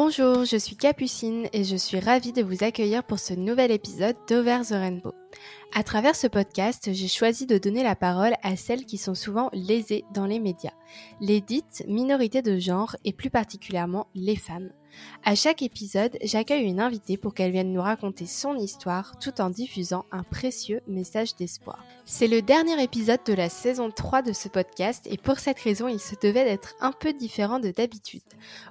Bonjour, je suis Capucine et je suis ravie de vous accueillir pour ce nouvel épisode d'Over the Rainbow. À travers ce podcast, j'ai choisi de donner la parole à celles qui sont souvent lésées dans les médias, les dites minorités de genre et plus particulièrement les femmes. À chaque épisode, j'accueille une invitée pour qu'elle vienne nous raconter son histoire tout en diffusant un précieux message d'espoir. C'est le dernier épisode de la saison 3 de ce podcast et pour cette raison, il se devait d'être un peu différent de d'habitude.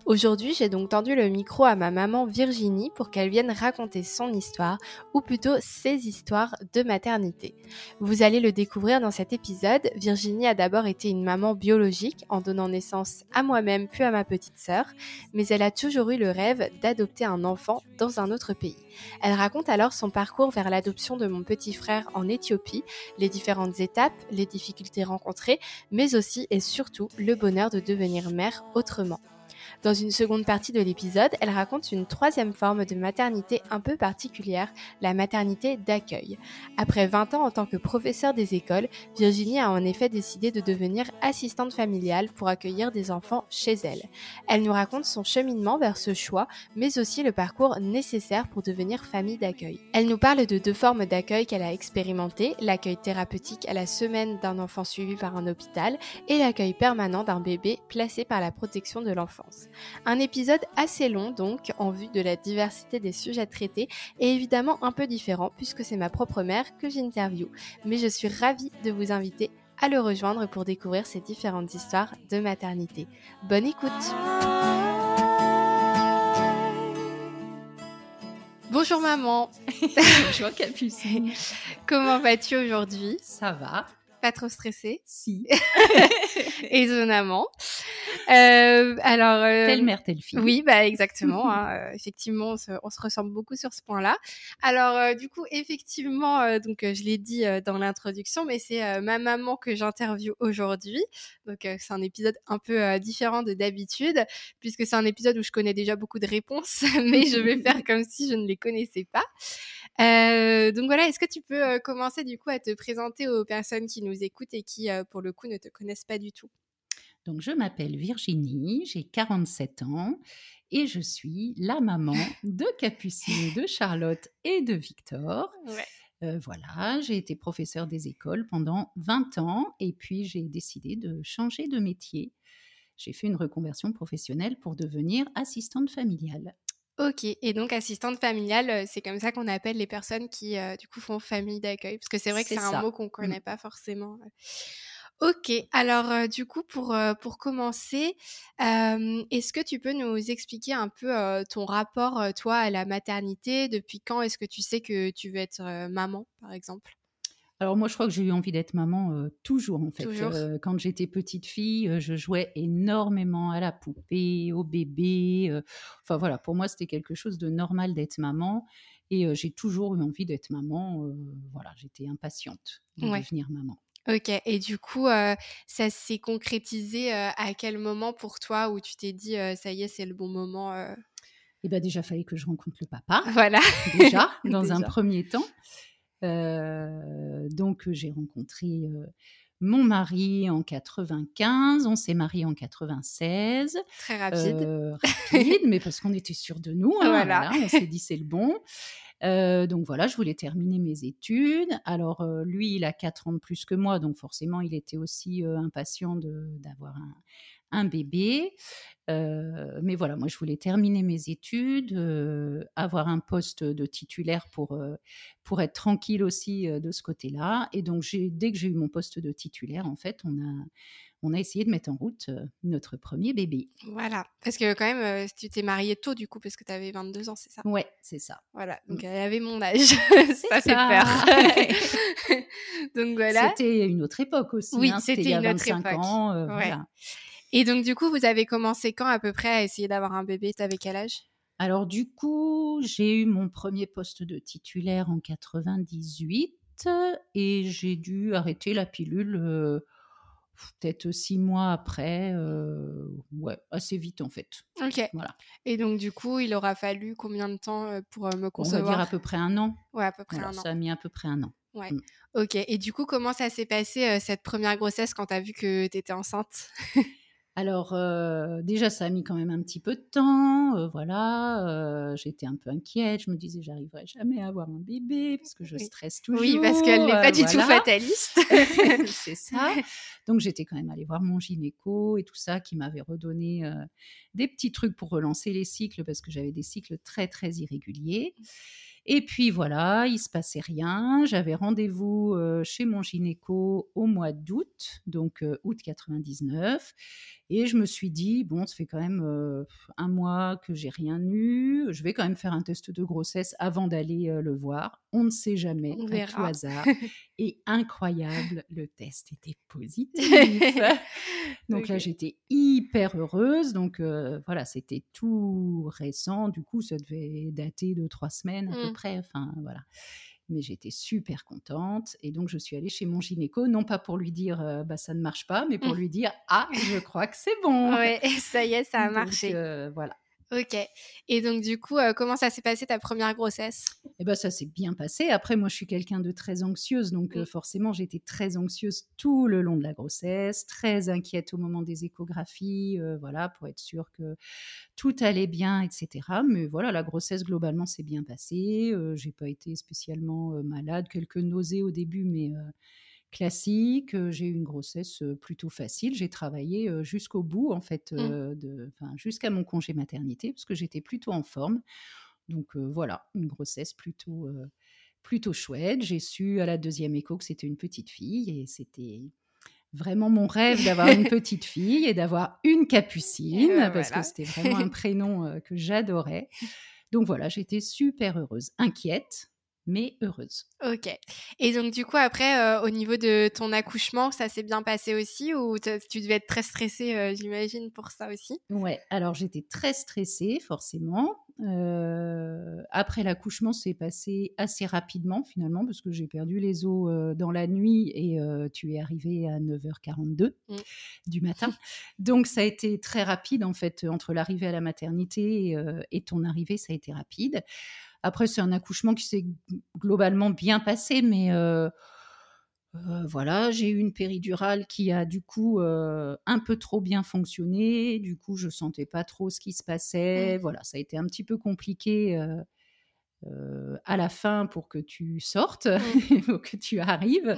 Aujourd'hui, j'ai donc tendu le micro à ma maman Virginie pour qu'elle vienne raconter son histoire, ou plutôt ses histoires de maternité. Vous allez le découvrir dans cet épisode. Virginie a d'abord été une maman biologique en donnant naissance à moi-même puis à ma petite sœur, mais elle a toujours eu le rêve d'adopter un enfant dans un autre pays. Elle raconte alors son parcours vers l'adoption de mon petit frère en Éthiopie, différentes étapes, les difficultés rencontrées, mais aussi et surtout le bonheur de devenir mère autrement. Dans une seconde partie de l'épisode, elle raconte une troisième forme de maternité un peu particulière, la maternité d'accueil. Après 20 ans en tant que professeure des écoles, Virginie a en effet décidé de devenir assistante familiale pour accueillir des enfants chez elle. Elle nous raconte son cheminement vers ce choix, mais aussi le parcours nécessaire pour devenir famille d'accueil. Elle nous parle de deux formes d'accueil qu'elle a expérimentées, l'accueil thérapeutique à la semaine d'un enfant suivi par un hôpital et l'accueil permanent d'un bébé placé par la protection de l'enfance. Un épisode assez long donc, en vue de la diversité des sujets traités, et évidemment un peu différent puisque c'est ma propre mère que j'interviewe. Mais je suis ravie de vous inviter à le rejoindre pour découvrir ces différentes histoires de maternité. Bonne écoute. Bonjour maman. Bonjour Capucine Comment vas-tu aujourd'hui? Ça va Pas trop stressée Si Étonnamment euh, alors, euh, telle mère, telle fille. Oui, bah exactement. hein, euh, effectivement, on se, on se, ressemble beaucoup sur ce point-là. Alors, euh, du coup, effectivement, donc je l'ai dit dans l'introduction, mais c'est ma maman que j'interviewe aujourd'hui. Donc, c'est un épisode un peu différent de d'habitude, puisque c'est un épisode où je connais déjà beaucoup de réponses, mais je vais faire comme si je ne les connaissais pas. donc voilà, est-ce que tu peux commencer du coup à te présenter aux personnes qui nous écoutent et qui, pour le coup, ne te connaissent pas du tout donc, je m'appelle Virginie, j'ai 47 ans et je suis la maman de Capucine, de Charlotte et de Victor. Euh, voilà, j'ai été professeure des écoles pendant 20 ans et puis j'ai décidé de changer de métier. J'ai fait une reconversion professionnelle pour devenir assistante familiale. Ok, et donc assistante familiale, c'est comme ça qu'on appelle les personnes qui euh, du coup font famille d'accueil, parce que c'est vrai que c'est un mot qu'on ne mmh. connaît pas forcément. Ok, alors euh, du coup pour, euh, pour commencer, est-ce que tu peux nous expliquer un peu ton rapport toi à la maternité? Depuis quand est-ce que tu sais que tu veux être maman par exemple? Alors moi je crois que j'ai eu envie d'être maman toujours en fait. quand j'étais petite fille, je jouais énormément à la poupée, au bébé. enfin voilà, pour moi c'était quelque chose de normal d'être maman et j'ai toujours eu envie d'être maman. voilà, j'étais impatiente de devenir maman. Ok, et du coup, euh, ça s'est concrétisé euh, à quel moment pour toi où tu t'es dit, euh, ça y est, c'est le bon moment Eh bien, déjà, fallait que je rencontre le papa. Voilà. Déjà, dans un premier temps. Donc, j'ai rencontré mon mari en 95, on s'est marié en 96. Très rapide. rapide, mais parce qu'on était sûr de nous. Hein, voilà. On s'est dit, c'est le bon. Euh, donc voilà, je voulais terminer mes études. Alors euh, lui, il a 4 ans de plus que moi, donc forcément, il était aussi euh, impatient d'avoir un, un, bébé. mais voilà, moi, je voulais terminer mes études, avoir un poste de titulaire pour, pour être tranquille aussi de ce côté-là. Et donc, dès que j'ai eu mon poste de titulaire, en fait, on a on a essayé de mettre en route notre premier bébé. Voilà, parce que quand même, tu t'es mariée tôt du coup, parce que tu avais 22 ans, c'est ça? Ouais, c'est ça. Voilà, donc mmh. elle avait mon âge. ça, fait peur. donc voilà. C'était une autre époque aussi. Oui, hein, c'était une autre époque. Ans, voilà. Et donc du coup, vous avez commencé quand à peu près à essayer d'avoir un bébé? T'avais quel âge? Alors du coup, j'ai eu mon premier poste de titulaire en 98 et j'ai dû arrêter la pilule peut-être six mois après, euh, ouais, assez vite en fait. Ok. Voilà. Et donc du coup, il aura fallu combien de temps euh, pour euh, me concevoir On va dire à peu près un an. Ouais, à peu près un an. Ça a mis à peu près un an. Ouais. Mmh. Ok. Et du coup, comment ça s'est passé cette première grossesse quand tu as vu que tu étais enceinte? Alors, euh, déjà, ça a mis quand même un petit peu de temps. Euh, voilà, euh, j'étais un peu inquiète. Je me disais, j'arriverai jamais à avoir un bébé parce que je stresse toujours. Oui, parce qu'elle n'est pas du tout fataliste. C'est ça. Donc, j'étais quand même allée voir mon gynéco et tout ça qui m'avait redonné des petits trucs pour relancer les cycles parce que j'avais des cycles très, très irréguliers. Et puis voilà, il se passait rien. J'avais rendez-vous chez mon gynéco au mois d'août, donc août 99. Et je me suis dit, bon, ça fait quand même un mois que j'ai rien eu. Je vais quand même faire un test de grossesse avant d'aller le voir. On ne sait jamais, On à tout hasard. Et incroyable, le test était positif. donc là, j'étais hyper heureuse. Donc voilà, c'était tout récent. Du coup, ça devait dater de trois semaines à peu mmh. près. Enfin, voilà mais j'étais super contente. Et donc, je suis allée chez mon gynéco, non pas pour lui dire bah, ça ne marche pas, mais pour mmh. lui dire ah, je crois que c'est bon. Ouais, ça y est, ça a marché. voilà. Ok. Et donc, du coup, comment ça s'est passé ta première grossesse? Eh bien, ça s'est bien passé. Après, moi, je suis quelqu'un de très anxieuse. Donc, forcément, j'étais très anxieuse tout le long de la grossesse, très inquiète au moment des échographies, voilà, pour être sûre que tout allait bien, etc. Mais voilà, la grossesse, globalement, s'est bien passée. j'ai pas été spécialement malade. Quelques nausées au début, mais classique. J'ai eu une grossesse plutôt facile. J'ai travaillé jusqu'au bout, en fait, mmh. jusqu'à mon congé maternité, parce que j'étais plutôt en forme. Donc voilà, une grossesse plutôt, plutôt chouette. J'ai su à la deuxième écho que c'était une petite fille et c'était vraiment mon rêve d'avoir une petite fille et d'avoir une capucine, ben parce que c'était vraiment un prénom que j'adorais. Donc voilà, j'étais super heureuse, inquiète, mais heureuse. Ok. Et donc, du coup, après, euh, au niveau de ton accouchement, ça s'est bien passé aussi ou tu devais être très stressée, euh, j'imagine, pour ça aussi? Ouais, alors j'étais très stressée, forcément. Euh, après l'accouchement, c'est passé assez rapidement, finalement, parce que j'ai perdu les os dans la nuit et tu es arrivée à 9h42 mmh. du matin. Donc, ça a été très rapide, en fait, entre l'arrivée à la maternité et ton arrivée, ça a été rapide. Après, c'est un accouchement qui s'est globalement bien passé, mais euh, euh, voilà, j'ai eu une péridurale qui a du coup euh, un peu trop bien fonctionné. Du coup, je sentais pas trop ce qui se passait. Voilà, ça a été un petit peu compliqué à la fin pour que tu sortes, mmh. pour que tu arrives.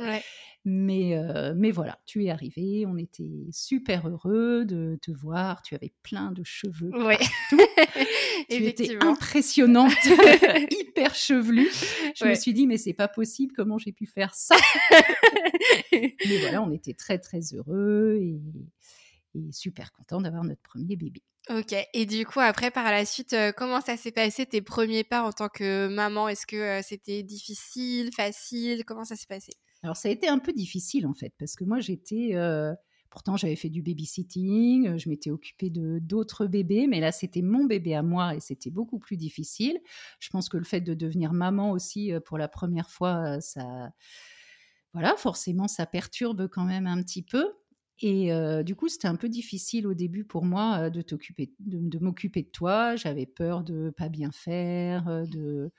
Mais, mais voilà, tu es arrivé, on était super heureux de te voir, tu avais plein de cheveux ouais. tu étais impressionnante, hyper chevelue. Je me suis dit, mais c'est pas possible, comment j'ai pu faire ça? Mais voilà, on était très très heureux et, et super contents d'avoir notre premier bébé. Ok, et du coup, après, par la suite, comment ça s'est passé tes premiers pas en tant que maman? Est-ce que c'était difficile, facile? Comment ça s'est passé? Alors, ça a été un peu difficile en fait, parce que moi, j'étais. Pourtant, j'avais fait du babysitting, je m'étais occupée de d'autres bébés, mais là, c'était mon bébé à moi et c'était beaucoup plus difficile. Je pense que le fait de devenir maman aussi pour la première fois, ça, voilà, forcément, ça perturbe quand même un petit peu. Et du coup, c'était un peu difficile au début pour moi de t'occuper, de, m'occuper de toi. J'avais peur de pas bien faire, de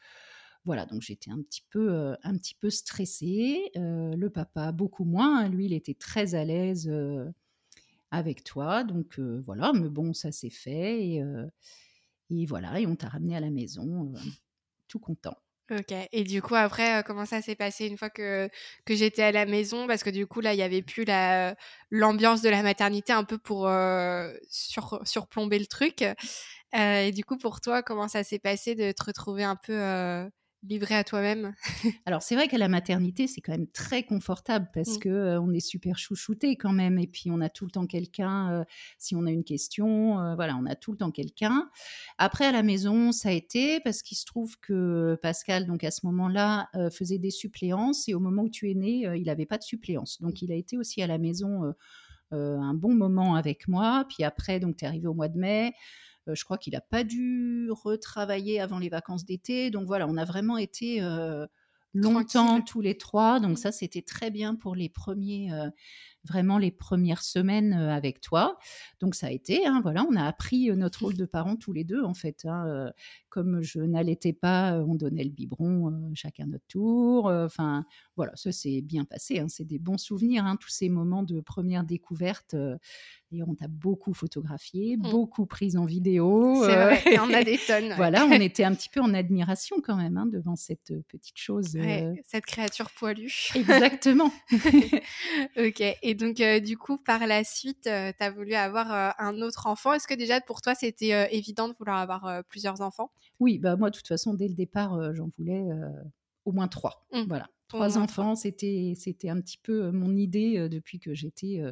voilà. Donc j'étais un petit peu, un petit peu stressée. le papa beaucoup moins. Hein, lui, il était très à l'aise avec toi. Donc voilà. Mais bon, ça s'est fait et, et, voilà. Et on t'a ramené à la maison, tout content. Ok. Et du coup, après, euh, comment ça s'est passé une fois que, que j'étais à la maison? Parce que du coup, là, il n'y avait plus la, l'ambiance de la maternité un peu pour euh, sur, surplomber le truc. Euh, et du coup, pour toi, comment ça s'est passé de te retrouver un peu livré à toi-même Alors c'est vrai qu'à la maternité c'est quand même très confortable parce mmh. que euh, on est super chouchouté quand même et puis on a tout le temps quelqu'un euh, si on a une question euh, voilà on a tout le temps quelqu'un. Après à la maison ça a été parce qu'il se trouve que Pascal donc à ce moment-là faisait des suppléances et au moment où tu es né il n'avait pas de suppléance donc il a été aussi à la maison un bon moment avec moi puis après donc tu es arrivé au mois de mai je crois qu'il n'a pas dû retravailler avant les vacances d'été. Donc voilà, on a vraiment été euh, longtemps tous les trois. Donc mmh. ça, c'était très bien pour les premiers, euh, vraiment les premières semaines avec toi. Donc ça a été, hein, voilà, on a appris notre rôle de parents tous les deux en fait. Hein, comme je n'allaitais pas, on donnait le biberon chacun notre tour. Enfin voilà, ça s'est bien passé. Hein, c'est des bons souvenirs, tous ces moments de première découverte. D'ailleurs, on t'a beaucoup photographié, mmh. beaucoup pris en vidéo. C'est vrai, et on a des tonnes. voilà, on était un petit peu en admiration quand même devant cette petite chose. cette créature poilue. Exactement. ok, et donc du coup, par la suite, tu as voulu avoir un autre enfant. Est-ce que déjà pour toi, c'était évident de vouloir avoir plusieurs enfants? Oui, bah moi, de toute façon, dès le départ, j'en voulais au moins trois. Mmh. Voilà, trois enfants, c'était c'était un petit peu mon idée depuis que j'étais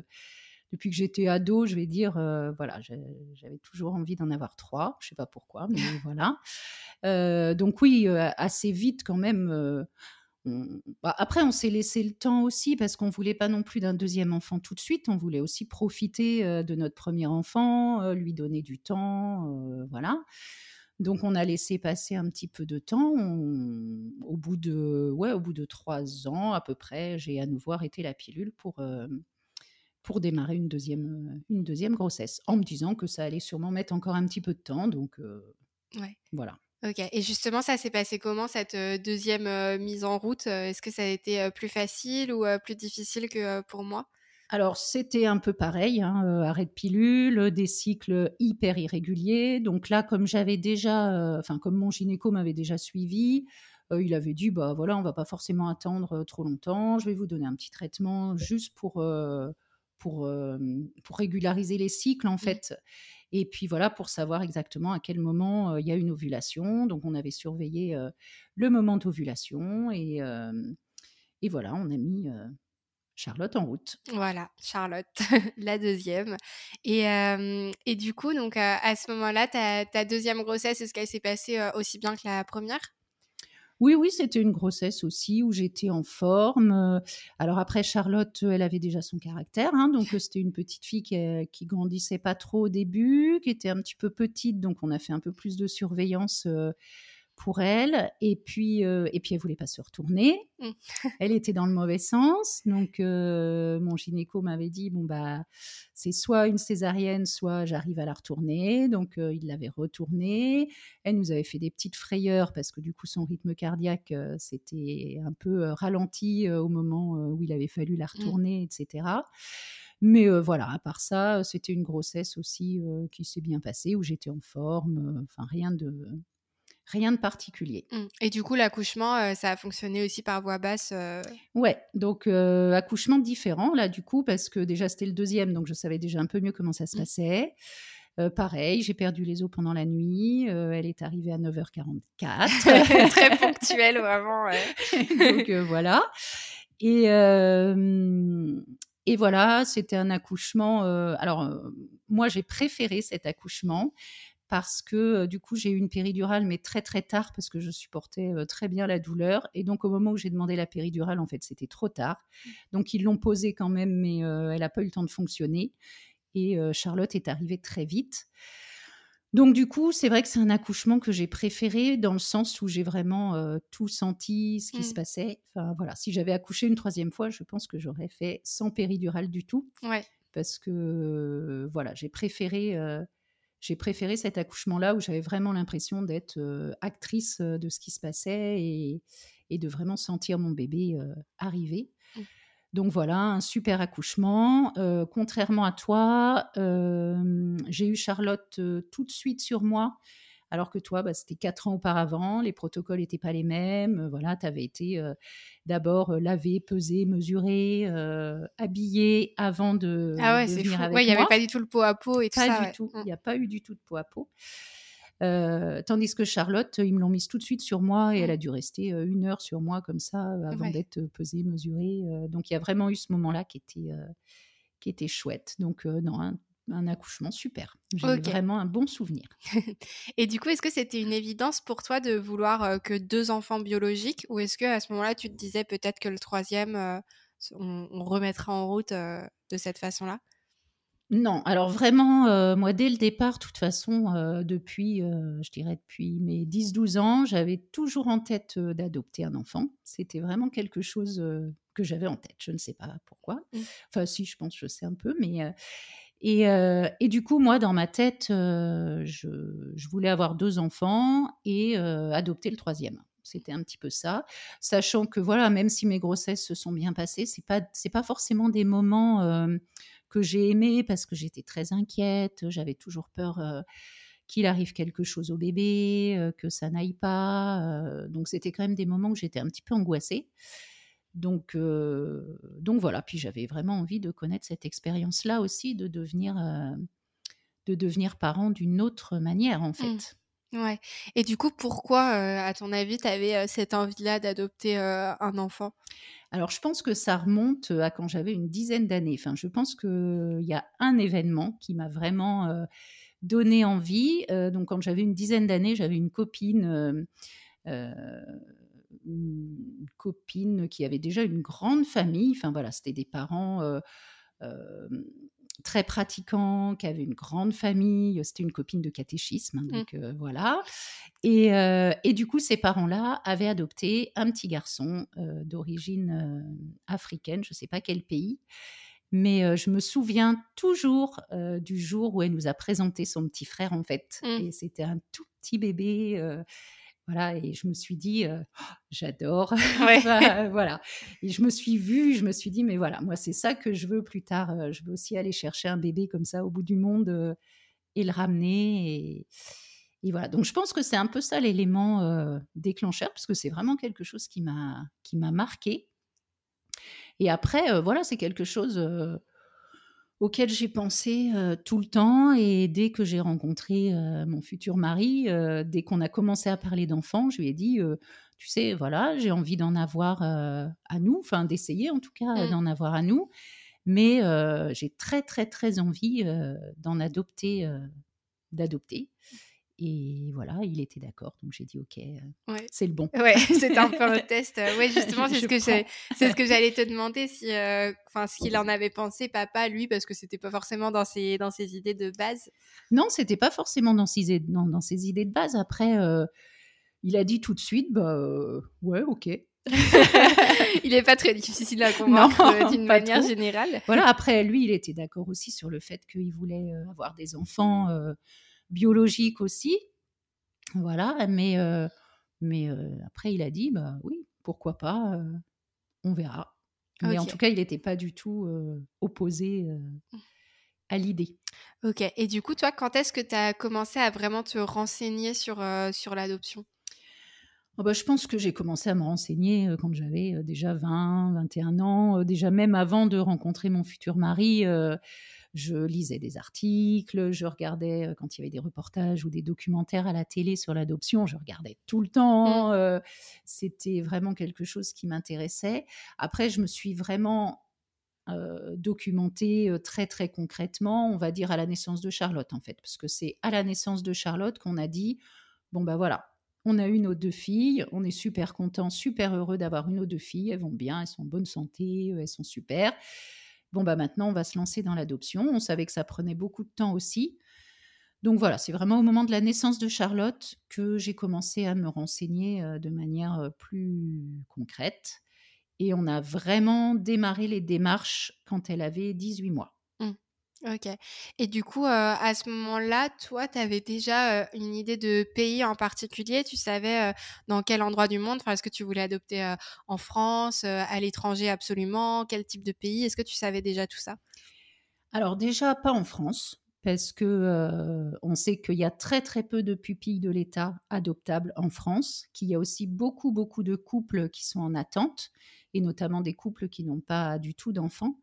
depuis que j'étais ado, je vais dire, voilà, j'avais toujours envie d'en avoir trois. Je sais pas pourquoi, mais voilà. donc oui, assez vite quand même. Bah, après, on s'est laissé le temps aussi parce qu'on voulait pas non plus d'un deuxième enfant tout de suite. On voulait aussi profiter de notre premier enfant, lui donner du temps, voilà. Donc on a laissé passer un petit peu de temps. au bout de ouais, au bout de trois ans à peu près, j'ai à nouveau arrêté la pilule pour pour démarrer une deuxième une deuxième grossesse, en me disant que ça allait sûrement mettre encore un petit peu de temps. Donc ouais. voilà. Ok. Et justement, ça s'est passé comment cette deuxième mise en route? Est-ce que ça a été plus facile ou plus difficile que pour moi? Alors, c'était un peu pareil, hein, arrêt de pilule, des cycles hyper irréguliers. Donc là, comme j'avais déjà, enfin, comme mon gynéco m'avait déjà suivi, il avait dit, bah voilà, on va pas forcément attendre trop longtemps, je vais vous donner un petit traitement juste pour, pour, pour régulariser les cycles, en mmh. fait. Et puis voilà, pour savoir exactement à quel moment il y a une ovulation. Donc, on avait surveillé le moment d'ovulation et, et voilà, on a mis Charlotte en route. Voilà, Charlotte, la deuxième. Et, et, du coup, donc à ce moment-là, ta, ta, deuxième grossesse, est-ce qu'elle s'est passée aussi bien que la première? Oui, oui, c'était une grossesse aussi où j'étais en forme. Alors après, Charlotte, elle avait déjà son caractère, hein, donc c'était une petite fille qui, qui, grandissait pas trop au début, qui était un petit peu petite, donc on a fait un peu plus de surveillance pour elle. Et puis, euh, et puis elle voulait pas se retourner. Mmh. elle était dans le mauvais sens. Donc, euh, mon gynéco m'avait dit bon bah, c'est soit une césarienne, soit j'arrive à la retourner. Donc, euh, il l'avait retournée. Elle nous avait fait des petites frayeurs parce que du coup, son rythme cardiaque s'était un peu ralenti au moment où il avait fallu la mmh. retourner, etc. Mais voilà, à part ça, c'était une grossesse aussi qui s'est bien passée, où j'étais en forme, enfin rien de, rien de particulier. Mmh. Et du coup, l'accouchement, euh, ça a fonctionné aussi par voie basse euh? Ouais, donc euh, accouchement différent là du coup parce que déjà c'était le deuxième, donc je savais déjà un peu mieux comment ça se mmh. passait. pareil, j'ai perdu les os pendant la nuit. elle est arrivée à 9h44. Très ponctuelle, vraiment. donc voilà. Et, et voilà, c'était un accouchement. alors, moi, j'ai préféré cet accouchement parce que du coup j'ai eu une péridurale mais très très tard parce que je supportais très bien la douleur. Et donc au moment où j'ai demandé la péridurale en fait c'était trop tard. Donc ils l'ont posée quand même mais elle n'a pas eu le temps de fonctionner. Et Charlotte est arrivée très vite. Donc du coup c'est vrai que c'est un accouchement que j'ai préféré dans le sens où j'ai vraiment tout senti ce qui se mmh. passait. Enfin voilà. Si j'avais accouché une troisième fois je pense que j'aurais fait sans péridurale du tout. Ouais. parce que voilà j'ai préféré j'ai préféré cet accouchement-là où j'avais vraiment l'impression d'être actrice de ce qui se passait et, de vraiment sentir mon bébé arriver. Mmh. Donc voilà, un super accouchement. contrairement à toi, j'ai eu Charlotte tout de suite sur moi alors que toi, bah, c'était quatre ans auparavant, les protocoles n'étaient pas les mêmes. Euh, voilà, tu avais été euh, d'abord euh, lavé, pesé, mesuré, habillé avant de, ah ouais, c'est fou. Ouais, il n'y avait pas du tout le pot à pot et tout pas ça. Du tout. Il n'y a pas eu du tout de pot à pot. tandis que Charlotte, ils me l'ont mise tout de suite sur moi et elle mmh. a dû rester une heure sur moi comme ça avant d'être pesée, mesurée. donc il y a vraiment eu ce moment-là qui était, qui était chouette. Donc non, un accouchement super. J'ai vraiment un bon souvenir. et du coup, est-ce que c'était une évidence pour toi de vouloir que deux enfants biologiques ou est-ce que à ce moment-là, tu te disais peut-être que le troisième, on, remettra en route de cette façon-là? Non, alors vraiment, euh, moi, dès le départ, de toute façon, euh, depuis, euh, je dirais depuis mes 10-12 ans, j'avais toujours en tête d'adopter un enfant. C'était vraiment quelque chose que j'avais en tête. Je ne sais pas pourquoi. Mmh. Enfin, si, je pense, je sais un peu, mais... Et, et, du coup, moi, dans ma tête, je, je, voulais avoir deux enfants et adopter le troisième. C'était un petit peu ça, sachant que voilà, même si mes grossesses se sont bien passées, c'est pas pas forcément des moments que j'ai aimé parce que j'étais très inquiète, j'avais toujours peur euh, qu'il arrive quelque chose au bébé, euh, que ça n'aille pas. Euh, donc c'était quand même des moments où j'étais un petit peu angoissée. Donc, donc voilà, puis j'avais vraiment envie de connaître cette expérience-là aussi, de devenir, de devenir parent d'une autre manière en mmh. fait. Ouais. Et du coup, pourquoi, à ton avis, tu avais cette envie-là d'adopter un enfant? Alors, je pense que ça remonte à quand j'avais une dizaine d'années. Enfin, je pense qu'il y a un événement qui m'a vraiment donné envie. donc, quand j'avais une dizaine d'années, j'avais une copine. Une copine qui avait déjà une grande famille. Enfin voilà, c'était des parents très pratiquant, qui avait une grande famille. C'était une copine de catéchisme, hein, mmh. donc euh, voilà. Et, euh, et, du coup, ces parents-là avaient adopté un petit garçon euh, d'origine africaine, je ne sais pas quel pays. Mais je me souviens toujours du jour où elle nous a présenté son petit frère, en fait. Mmh. Et c'était un tout petit bébé voilà, et je me suis dit, «Oh, j'adore. voilà. Et je me suis vue, je me suis dit, mais voilà, moi, c'est ça que je veux plus tard. je veux aussi aller chercher un bébé comme ça au bout du monde et le ramener. Et, voilà. Donc, je pense que c'est un peu ça l'élément déclencheur, parce que c'est vraiment quelque chose qui m'a marqué. Et après, voilà, c'est quelque chose auquel j'ai pensé tout le temps. Et dès que j'ai rencontré mon futur mari, dès qu'on a commencé à parler d'enfants, je lui ai dit, tu sais, voilà, j'ai envie d'en avoir à nous, enfin d'essayer en tout cas mmh. d'en avoir à nous. Mais j'ai très, très, très envie d'en adopter, d'adopter. Et voilà, il était d'accord. Donc j'ai dit OK, euh, c'est le bon. Ouais, c'était un peu un test. Oui, justement, c'est ce que c'est ce que j'allais te demander si, euh, enfin, ce qu'il en avait pensé, papa, lui, parce que c'était pas forcément dans ses dans ses idées de base. Non, c'était pas forcément dans ses dans, dans ses idées de base. Après, euh, il a dit tout de suite, bah ouais, OK. il n'est pas très difficile à convaincre d'une manière générale. Voilà, après, lui, il était d'accord aussi sur le fait qu'il voulait avoir des enfants biologique aussi. Voilà, mais, euh, mais euh, après, il a dit, bah oui, pourquoi pas, euh, on verra. Mais en tout cas, il n'était pas du tout opposé à l'idée. Ok, et du coup, toi, quand est-ce que tu as commencé à vraiment te renseigner sur, sur l'adoption? Oh, bah, je pense que j'ai commencé à me renseigner quand j'avais déjà 20, 21 ans, déjà même avant de rencontrer mon futur mari je lisais des articles, je regardais quand il y avait des reportages ou des documentaires à la télé sur l'adoption, je regardais tout le temps. Mmh. C'était vraiment quelque chose qui m'intéressait. Après, je me suis vraiment documentée très très concrètement, on va dire à la naissance de Charlotte en fait, parce que c'est à la naissance de Charlotte qu'on a dit bon bah voilà, on a eu nos deux filles, on est super content, super heureux d'avoir une nos deux filles, elles vont bien, elles sont en bonne santé, elles sont super. Bon, bah maintenant, on va se lancer dans l'adoption. On savait que ça prenait beaucoup de temps aussi. Donc voilà, c'est vraiment au moment de la naissance de Charlotte que j'ai commencé à me renseigner euh, de manière euh, plus concrète. Et on a vraiment démarré les démarches quand elle avait 18 mois. OK et du coup, à ce moment-là, toi, tu avais déjà, une idée de pays en particulier? Tu savais, dans quel endroit du monde? Enfin, est-ce que tu voulais adopter, en France, à l'étranger absolument? Quel type de pays? Est-ce que tu savais déjà tout ça? Alors déjà, pas en France, parce que, on sait qu'il y a très, très peu de pupilles de l'État adoptables en France, qu'il y a aussi beaucoup, beaucoup de couples qui sont en attente et notamment des couples qui n'ont pas du tout d'enfants.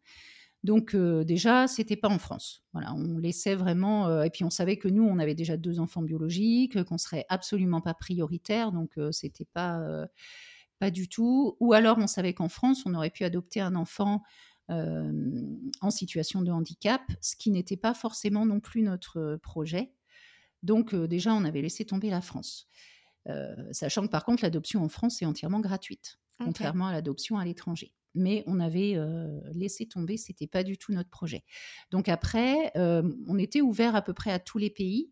Donc déjà, déjà, c'était pas en France. Voilà, on laissait vraiment. et puis on savait que nous, on avait déjà deux enfants biologiques, qu'on serait absolument pas prioritaire, donc c'était pas pas du tout. Ou alors on savait qu'en France, on aurait pu adopter un enfant en situation de handicap, ce qui n'était pas forcément non plus notre projet. Donc déjà, on avait laissé tomber la France, sachant que par contre, l'adoption en France est entièrement gratuite, contrairement à l'adoption à l'étranger. Mais on avait laissé tomber, c'était pas du tout notre projet. Donc après, on était ouvert à peu près à tous les pays,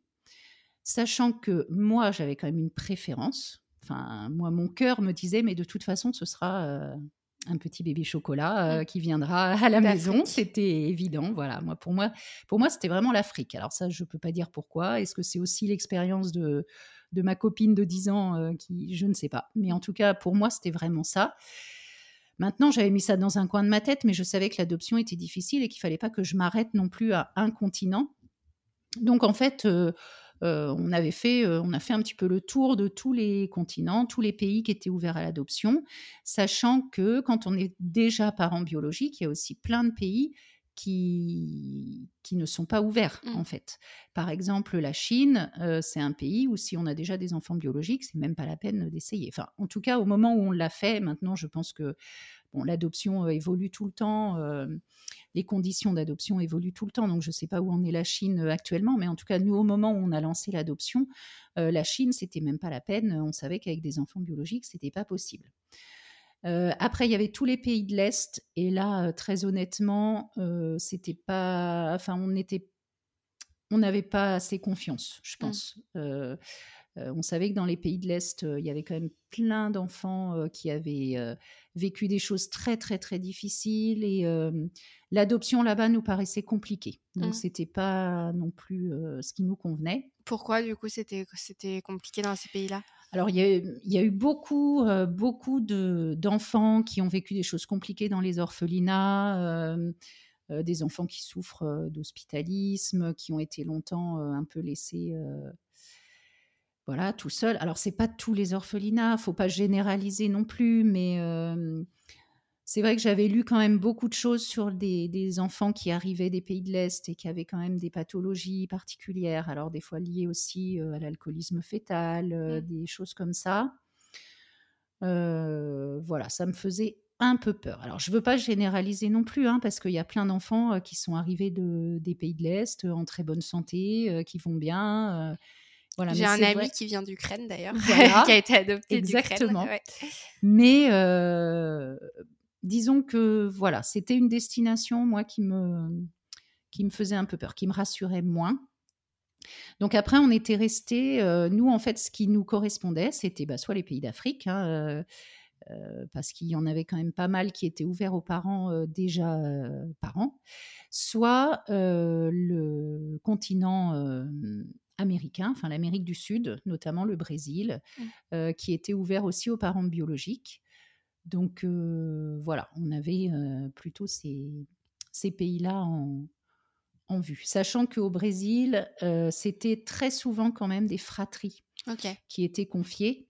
sachant que moi, j'avais quand même une préférence. Enfin, moi, mon cœur me disait, mais de toute façon, ce sera un petit bébé chocolat mmh. qui viendra à la maison. C'était évident. Voilà, moi pour moi, pour moi, c'était vraiment l'Afrique. Alors ça, je peux pas dire pourquoi. Est-ce que c'est aussi l'expérience de de ma copine de 10 ans qui, je ne sais pas. Mais en tout cas, pour moi, c'était vraiment ça. Maintenant, j'avais mis ça dans un coin de ma tête, mais je savais que l'adoption était difficile et qu'il fallait pas que je m'arrête non plus à un continent. Donc en fait, euh, on avait fait, euh, on a fait un petit peu le tour de tous les continents, tous les pays qui étaient ouverts à l'adoption, sachant que quand on est déjà parent biologique, il y a aussi plein de pays qui, qui ne sont pas ouverts mmh. en fait. Par exemple, la Chine, euh, c'est un pays où si on a déjà des enfants biologiques, c'est même pas la peine d'essayer. Enfin, en tout cas, au moment où on l'a fait, maintenant, je pense que bon, l'adoption évolue tout le temps les conditions d'adoption évoluent tout le temps. Donc, je ne sais pas où en est la Chine euh, actuellement, mais en tout cas, nous, au moment où on a lancé l'adoption, euh, la Chine, c'était même pas la peine. On savait qu'avec des enfants biologiques, c'était pas possible. Euh, après, il y avait tous les pays de l'Est, et là, très honnêtement, c'était pas. Enfin, on était. On n'avait pas assez confiance, je mmh. pense. on savait que dans les pays de l'Est, il y avait quand même plein d'enfants qui avaient vécu des choses très très très difficiles et l'adoption là-bas nous paraissait compliquée. Donc mmh. c'était pas non plus ce qui nous convenait. Pourquoi du coup c'était c'était compliqué dans ces pays-là? Alors, il y, a, eu beaucoup, beaucoup d'enfants qui ont vécu des choses compliquées dans les orphelinats, des enfants qui souffrent d'hospitalisme, qui ont été longtemps un peu laissés voilà, tout seul. Alors, c'est pas tous les orphelinats, faut pas généraliser non plus, mais c'est vrai que j'avais lu quand même beaucoup de choses sur des, enfants qui arrivaient des pays de l'Est et qui avaient quand même des pathologies particulières, alors des fois liées aussi à l'alcoolisme fœtal, mmh. des choses comme ça. voilà, ça me faisait un peu peur. Alors, je ne veux pas généraliser non plus, hein, parce qu'il y a plein d'enfants qui sont arrivés de, des pays de l'Est en très bonne santé, qui vont bien j'ai un ami qui vient d'Ukraine d'ailleurs, qui a été adopté Exactement. Mais euh, disons que voilà, c'était une destination moi qui me qui me faisait un peu peur, qui me rassurait moins. Donc après, on était resté. Euh, nous, en fait, ce qui nous correspondait, c'était bah, soit les pays d'Afrique, hein, euh, parce qu'il y en avait quand même pas mal qui étaient ouverts aux parents déjà parents, soit le continent américain, enfin l'Amérique du Sud, notamment le Brésil, mmh. euh, qui était ouvert aussi aux parents biologiques. Donc euh, voilà, on avait euh, plutôt ces, ces pays-là en, en, vue. Sachant qu'au Brésil, c'était très souvent quand même des fratries qui étaient confiées.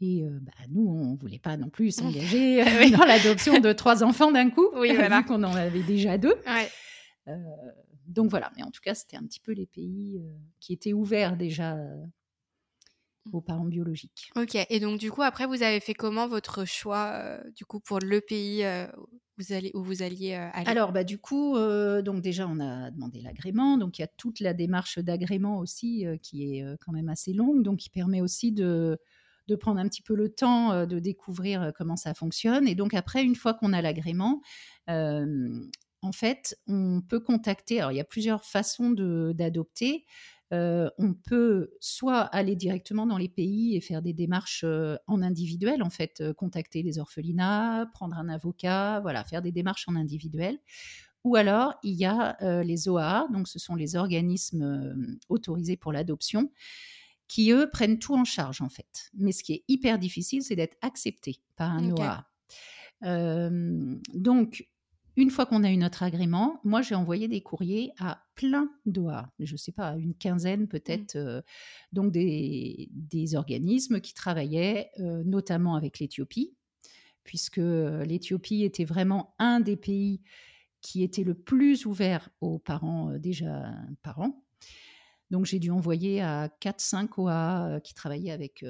Et bah, nous, on ne voulait pas non plus s'engager dans l'adoption de trois enfants d'un coup, oui, vu qu'on en avait déjà deux. Ouais donc voilà, mais en tout cas, c'était un petit peu les pays euh, qui étaient ouverts déjà euh, aux parents biologiques. Ok, et donc du coup, après, vous avez fait comment votre choix euh, du coup pour le pays où, vous allez, où vous alliez aller? Alors, bah, du coup, donc déjà, on a demandé l'agrément. Donc, il y a toute la démarche d'agrément aussi qui est quand même assez longue, donc qui permet aussi de, de prendre un petit peu le temps de découvrir comment ça fonctionne. Et donc, après, une fois qu'on a l'agrément, en fait, on peut contacter, alors il y a plusieurs façons d'adopter. Euh, on peut soit aller directement dans les pays et faire des démarches euh, en individuel, en fait, euh, contacter les orphelinats, prendre un avocat, voilà, faire des démarches en individuel. Ou alors, il y a les OAA, donc ce sont les organismes autorisés pour l'adoption, qui, eux, prennent tout en charge, en fait. Mais ce qui est hyper difficile, c'est d'être accepté par un OAA. donc, une fois qu'on a eu notre agrément, moi j'ai envoyé des courriers à plein d'OA, je ne sais pas, une quinzaine peut-être, mmh. euh, donc des, organismes qui travaillaient euh, notamment avec l'Éthiopie, puisque euh, l'Éthiopie était vraiment un des pays qui était le plus ouvert aux parents déjà parents. Donc j'ai dû envoyer à 4-5 OA qui travaillaient avec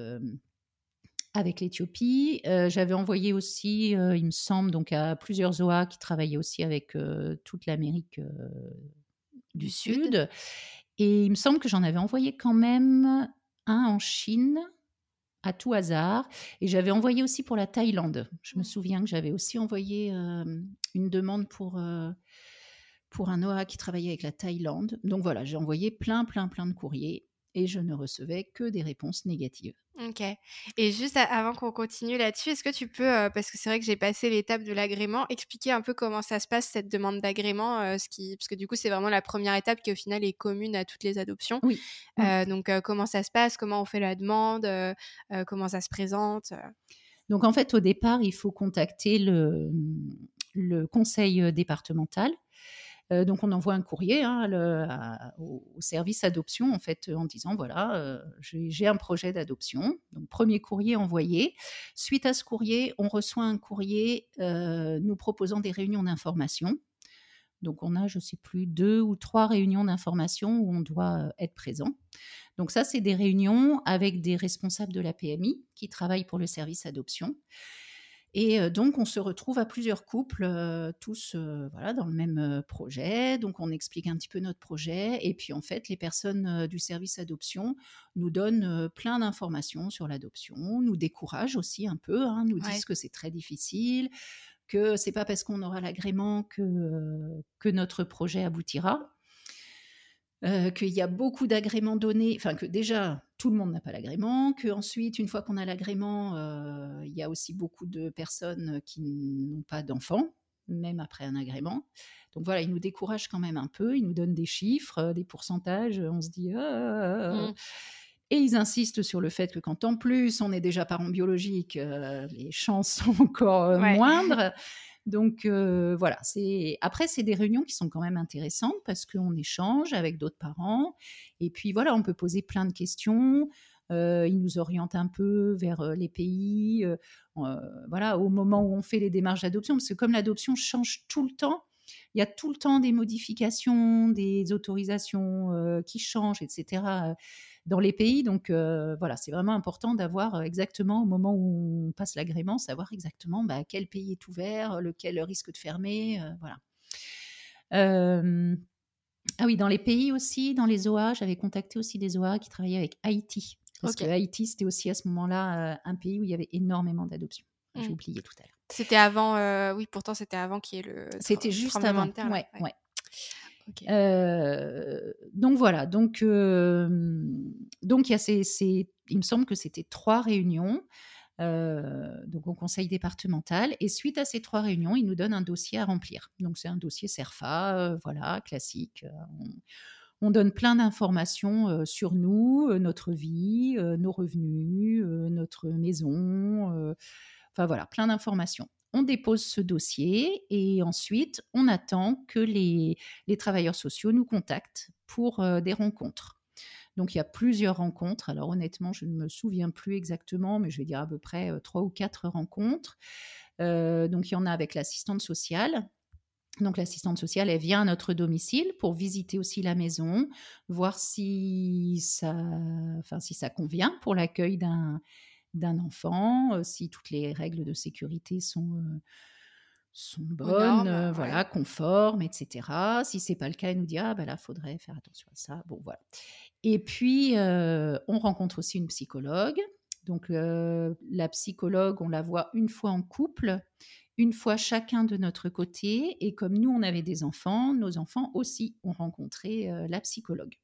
avec l'Éthiopie. Euh, j'avais envoyé aussi, euh, il me semble, donc à plusieurs OA qui travaillaient aussi avec euh, toute l'Amérique du Sud. Et il me semble que j'en avais envoyé quand même un en Chine. à tout hasard. Et j'avais envoyé aussi pour la Thaïlande. Je me souviens que j'avais aussi envoyé une demande pour, pour un OA qui travaillait avec la Thaïlande. Donc voilà, j'ai envoyé plein, plein, plein de courriers et je ne recevais que des réponses négatives. Ok. Et juste avant qu'on continue là-dessus, est-ce que tu peux, parce que c'est vrai que j'ai passé l'étape de l'agrément, expliquer un peu comment ça se passe cette demande d'agrément, ce qui, parce que du coup c'est vraiment la première étape qui au final est commune à toutes les adoptions. Oui. donc comment ça se passe, comment on fait la demande, comment ça se présente. Donc en fait au départ il faut contacter le, le conseil départemental euh, donc on envoie un courrier hein, au, service adoption en fait en disant voilà euh, j'ai un projet d'adoption. Donc premier courrier envoyé. Suite à ce courrier, on reçoit un courrier euh, nous proposant des réunions d'information. Donc on a, je ne sais plus, deux ou trois réunions d'information où on doit être présent. Donc ça, c'est des réunions avec des responsables de la PMI qui travaillent pour le service adoption. Et donc, on se retrouve à plusieurs couples, tous voilà, dans le même projet. Donc, on explique un petit peu notre projet. Et puis, en fait, les personnes du service adoption nous donnent plein d'informations sur l'adoption, nous découragent aussi un peu, hein, nous disent que c'est très difficile, que c'est pas parce qu'on aura l'agrément que, que notre projet aboutira. Qu'il y a beaucoup d'agréments donnés, enfin que déjà tout le monde n'a pas l'agrément, que ensuite une fois qu'on a l'agrément, euh, il y a aussi beaucoup de personnes qui n'ont pas d'enfants, même après un agrément. Donc voilà, ils nous découragent quand même un peu, ils nous donnent des chiffres, euh, des pourcentages, on se dit ah, ah, ah, mmh. Et ils insistent sur le fait que quand en plus on est déjà parent biologique, les chances sont encore moindres. Donc voilà, c'est après c'est des réunions qui sont quand même intéressantes parce qu'on échange avec d'autres parents. Et puis voilà, on peut poser plein de questions. ils nous orientent un peu vers les pays, voilà, au moment où on fait les démarches d'adoption, parce que comme l'adoption change tout le temps, il y a tout le temps des modifications, des autorisations qui changent, etc dans les pays. Donc euh, voilà, c'est vraiment important d'avoir euh, exactement au moment où on passe l'agrément, savoir exactement bah, quel pays est ouvert, lequel risque de fermer. Euh, voilà. ah oui, dans les pays aussi, dans les OA, j'avais contacté aussi des OA qui travaillaient avec Haïti. Parce que Haïti, c'était aussi à ce moment-là un pays où il y avait énormément d'adoptions. J'ai mmh. oublié tout à l'heure. C'était avant, oui, pourtant c'était avant qu'il y ait le. C'était juste avant. De terre, ouais, ouais. Euh, donc voilà, donc euh, donc il me semble que c'était trois réunions. Euh, donc au conseil départemental. Et suite à ces trois réunions, il nous donne un dossier à remplir. Donc c'est un dossier CERFA, voilà, classique. On, donne plein d'informations sur nous, notre vie, nos revenus, notre maison. enfin voilà, plein d'informations on dépose ce dossier et ensuite on attend que les, travailleurs sociaux nous contactent pour euh, des rencontres. Donc il y a plusieurs rencontres. Alors honnêtement, je ne me souviens plus exactement, mais je vais dire à peu près euh, trois ou quatre rencontres. Euh, donc il y en a avec l'assistante sociale. Donc l'assistante sociale, elle vient à notre domicile pour visiter aussi la maison, voir si ça, enfin, si ça convient pour l'accueil d'un d'un enfant, si toutes les règles de sécurité sont, sont bonnes, voilà, conformes, etc. Si c'est pas le cas, elle nous dit ah ben là, faudrait faire attention à ça. Bon voilà. Et puis on rencontre aussi une psychologue. Donc la psychologue, on la voit une fois en couple, une fois chacun de notre côté. Et comme nous, on avait des enfants, nos enfants aussi ont rencontré la psychologue.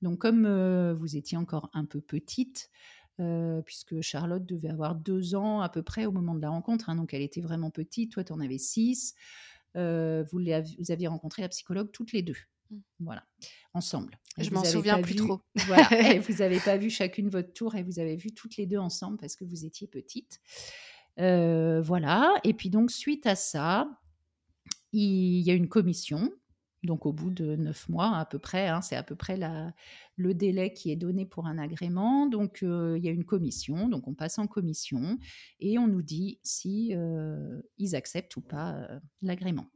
Donc comme vous étiez encore un peu petite, euh, puisque Charlotte devait avoir deux ans à peu près au moment de la rencontre, hein, donc elle était vraiment petite, toi tu en avais six. Euh, vous, vous, aviez rencontré la psychologue toutes les deux. Mmh. Voilà, ensemble. Je m'en souviens plus trop. Voilà, vous n'avez pas vu chacune votre tour et vous avez vu toutes les deux ensemble parce que vous étiez petites. Euh, voilà, et puis donc suite à ça, il y a une commission donc au bout de neuf mois à peu près, hein, c'est à peu près le délai qui est donné pour un agrément. Donc il y a une commission, donc on passe en commission et on nous dit si ils acceptent ou pas l'agrément.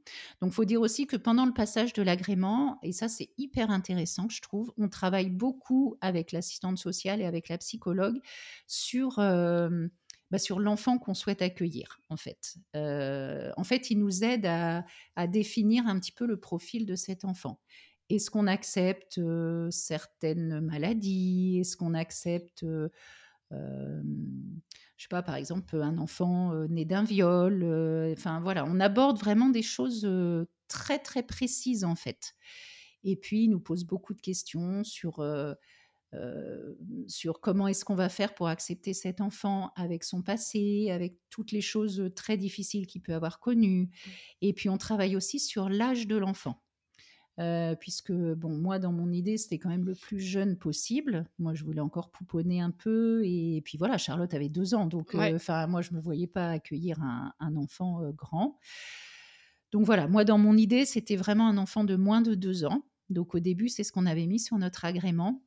Donc faut dire aussi que pendant le passage de l'agrément, et ça c'est hyper intéressant je trouve, on travaille beaucoup avec l'assistante sociale et avec la psychologue sur bah, sur l'enfant qu'on souhaite accueillir, en fait. Euh, en fait, il nous aide à, définir un petit peu le profil de cet enfant. Est-ce qu'on accepte euh, certaines maladies? Est-ce qu'on accepte euh, je sais pas, par exemple, un enfant né d'un viol. Enfin, voilà, on aborde vraiment des choses très, très précises, en fait. Et puis, il nous pose beaucoup de questions sur euh, sur comment est-ce qu'on va faire pour accepter cet enfant avec son passé, avec toutes les choses très difficiles qu'il peut avoir connues. Mmh. Et puis on travaille aussi sur l'âge de l'enfant. Euh, puisque bon moi dans mon idée c'était quand même le plus jeune possible moi je voulais encore pouponner un peu et, puis voilà Charlotte avait deux ans donc euh, enfin moi je me voyais pas accueillir un, un enfant grand donc voilà moi dans mon idée c'était vraiment un enfant de moins de deux ans donc au début c'est ce qu'on avait mis sur notre agrément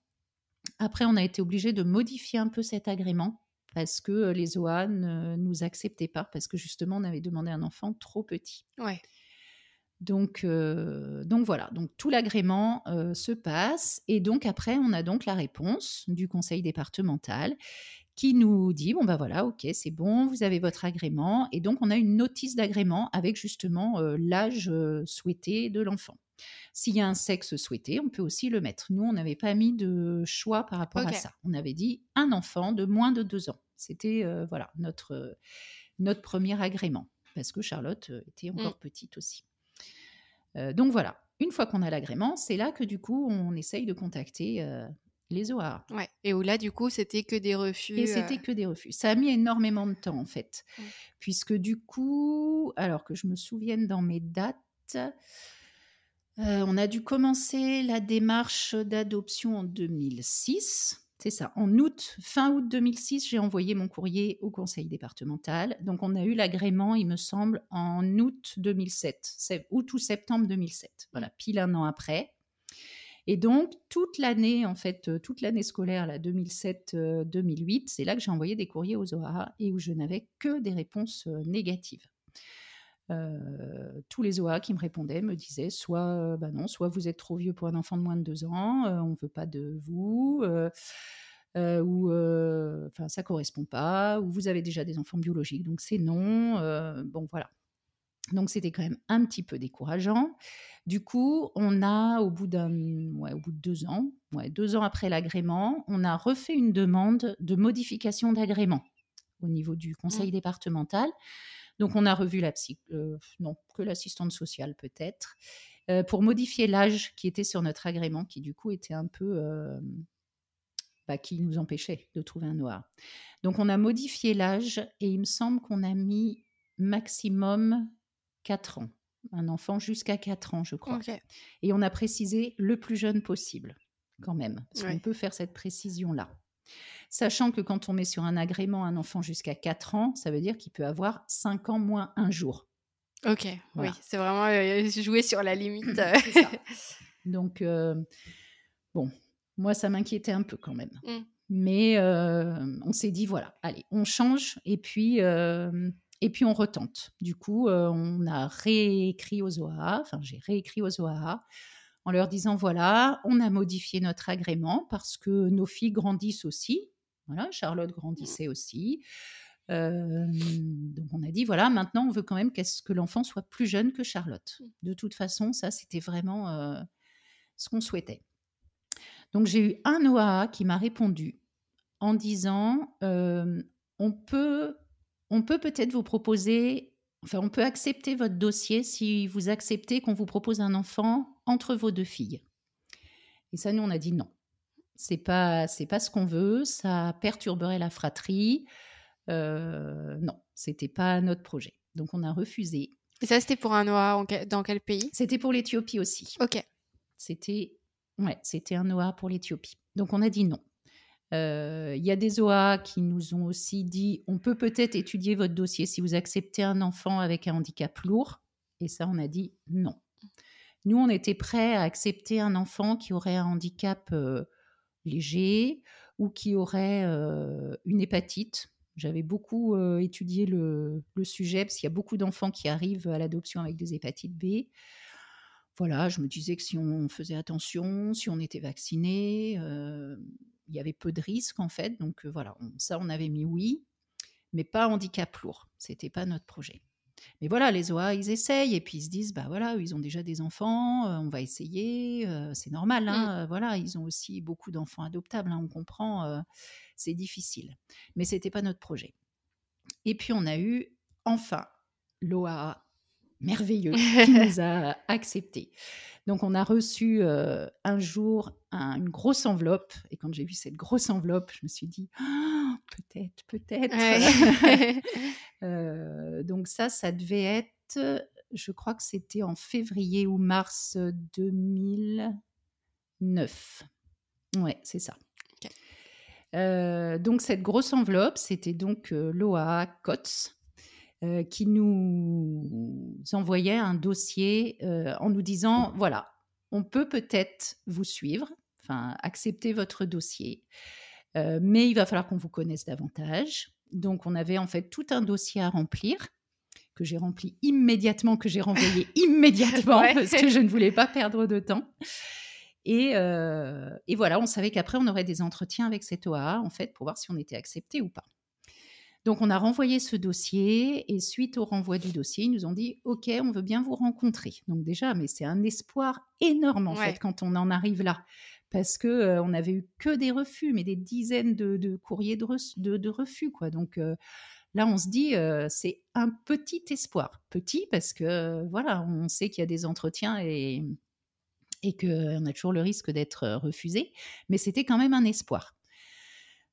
après, on a été obligé de modifier un peu cet agrément parce que les OA ne nous acceptaient pas, parce que justement, on avait demandé un enfant trop petit. Ouais. Donc, donc voilà, donc tout l'agrément se passe et donc après on a donc la réponse du conseil départemental qui nous dit bon ben voilà ok c'est bon vous avez votre agrément et donc on a une notice d'agrément avec justement l'âge souhaité de l'enfant. S'il y a un sexe souhaité, on peut aussi le mettre. Nous, on n'avait pas mis de choix par rapport à ça. On avait dit un enfant de moins de deux ans. C'était euh, voilà notre, euh, notre premier agrément, parce que Charlotte euh, était encore mm. petite aussi. donc voilà, une fois qu'on a l'agrément, c'est là que du coup, on essaye de contacter les OAA. Ouais. Et où là, du coup, c'était que des refus. Et c'était que des refus. Ça a mis énormément de temps, en fait. Puisque du coup, alors que je me souvienne dans mes dates, euh, on a dû commencer la démarche d'adoption en 2006. C'est ça, en août, fin août 2006, j'ai envoyé mon courrier au conseil départemental. Donc on a eu l'agrément, il me semble, en août 2007, août ou septembre 2007. Voilà, pile un an après. Et donc toute l'année, en fait, euh, toute l'année scolaire, 2007-2008, euh, c'est là que j'ai envoyé des courriers aux OAA et où je n'avais que des réponses négatives. Euh, tous les OA qui me répondaient me disaient soit bah non, soit vous êtes trop vieux pour un enfant de moins de deux ans, on ne veut pas de vous, ou enfin ça correspond pas, ou vous avez déjà des enfants biologiques, donc c'est non. bon voilà. Donc c'était quand même un petit peu décourageant. Du coup, on a au bout d'un, ouais, au bout de deux ans, ouais, deux ans après l'agrément, on a refait une demande de modification d'agrément au niveau du conseil mmh. départemental donc on a revu la psy, euh, non, que l'assistante sociale peut-être, euh, pour modifier l'âge qui était sur notre agrément, qui du coup était un peu... Euh, bah, qui nous empêchait de trouver un noir. Donc on a modifié l'âge et il me semble qu'on a mis maximum 4 ans. Un enfant jusqu'à 4 ans, je crois. Et on a précisé le plus jeune possible, quand même. Parce qu'on peut faire cette précision-là. Sachant que quand on met sur un agrément un enfant jusqu'à 4 ans, ça veut dire qu'il peut avoir 5 ans moins un jour. Ok, oui, c'est vraiment euh, jouer sur la limite. Donc, euh, bon, moi, ça m'inquiétait un peu quand même. Mmh. Mais euh, on s'est dit, voilà, allez, on change et puis, et puis on retente. Du coup, on a réécrit aux OAA, enfin, j'ai réécrit aux OAA en leur disant, voilà, on a modifié notre agrément parce que nos filles grandissent aussi. Voilà, Charlotte grandissait aussi. donc on a dit voilà, maintenant on veut quand même que l'enfant soit plus jeune que Charlotte. Mmh. De toute façon, ça c'était vraiment ce qu'on souhaitait. Donc j'ai eu un OAA qui m'a répondu en disant on peut on peut peut-être vous proposer enfin on peut accepter votre dossier si vous acceptez qu'on vous propose un enfant entre vos deux filles. Et ça nous on a dit non c'est pas c'est pas ce qu'on veut, ça perturberait la fratrie. Euh, non, c'était pas notre projet. Donc on a refusé. Et ça c'était pour un Noah dans quel pays? C'était pour l'Éthiopie aussi. Ok. C'était ouais, c'était un Noah pour l'Éthiopie. Donc on a dit non. Euh, il y a des OA qui nous ont aussi dit on peut peut-être étudier votre dossier si vous acceptez un enfant avec un handicap lourd. Et ça, on a dit non. Nous, on était prêts à accepter un enfant qui aurait un handicap euh, léger ou qui aurait une hépatite. J'avais beaucoup étudié le, sujet parce qu'il y a beaucoup d'enfants qui arrivent à l'adoption avec des hépatites B. Voilà, je me disais que si on faisait attention, si on était vacciné, il y avait peu de risques en fait. Donc voilà, ça on avait mis oui, mais pas handicap lourd. C'était pas notre projet. mais voilà, les OA, ils essayent et puis ils se disent, bah voilà, ils ont déjà des enfants, on va essayer, c'est normal, Mmh. hein, voilà, ils ont aussi beaucoup d'enfants adoptables, hein, on comprend, c'est difficile. Mais c'était pas notre projet. Et puis on a eu enfin l'OA merveilleux qui nous a acceptés. Donc on a reçu un jour une grosse enveloppe et quand j'ai vu cette grosse enveloppe, je me suis dit «Ah, peut-être, peut-être. Euh, donc ça, ça devait être, je crois que c'était en février ou mars 2009. Ouais, c'est ça. Euh, donc cette grosse enveloppe, c'était donc l'OA COTS. qui nous envoyait un dossier en nous disant voilà, on peut peut-être vous suivre, enfin accepter votre dossier, mais il va falloir qu'on vous connaisse davantage. Donc, on avait en fait tout un dossier à remplir que j'ai rempli immédiatement, que j'ai renvoyé immédiatement parce que je ne voulais pas perdre de temps. Et, et voilà, on savait qu'après, on aurait des entretiens avec cette OA, en fait, pour voir si on était accepté ou pas. Donc, on a renvoyé ce dossier et suite au renvoi du dossier, ils nous ont dit OK, on veut bien vous rencontrer. Donc, déjà, mais c'est un espoir énorme en fait quand on en arrive là parce que on n'avait eu que des refus, mais des dizaines de, courriers de, refus, quoi. Donc là, on se dit, c'est un petit espoir, petit parce que voilà, on sait qu'il y a des entretiens et et qu'on a toujours le risque d'être refusé, mais c'était quand même un espoir.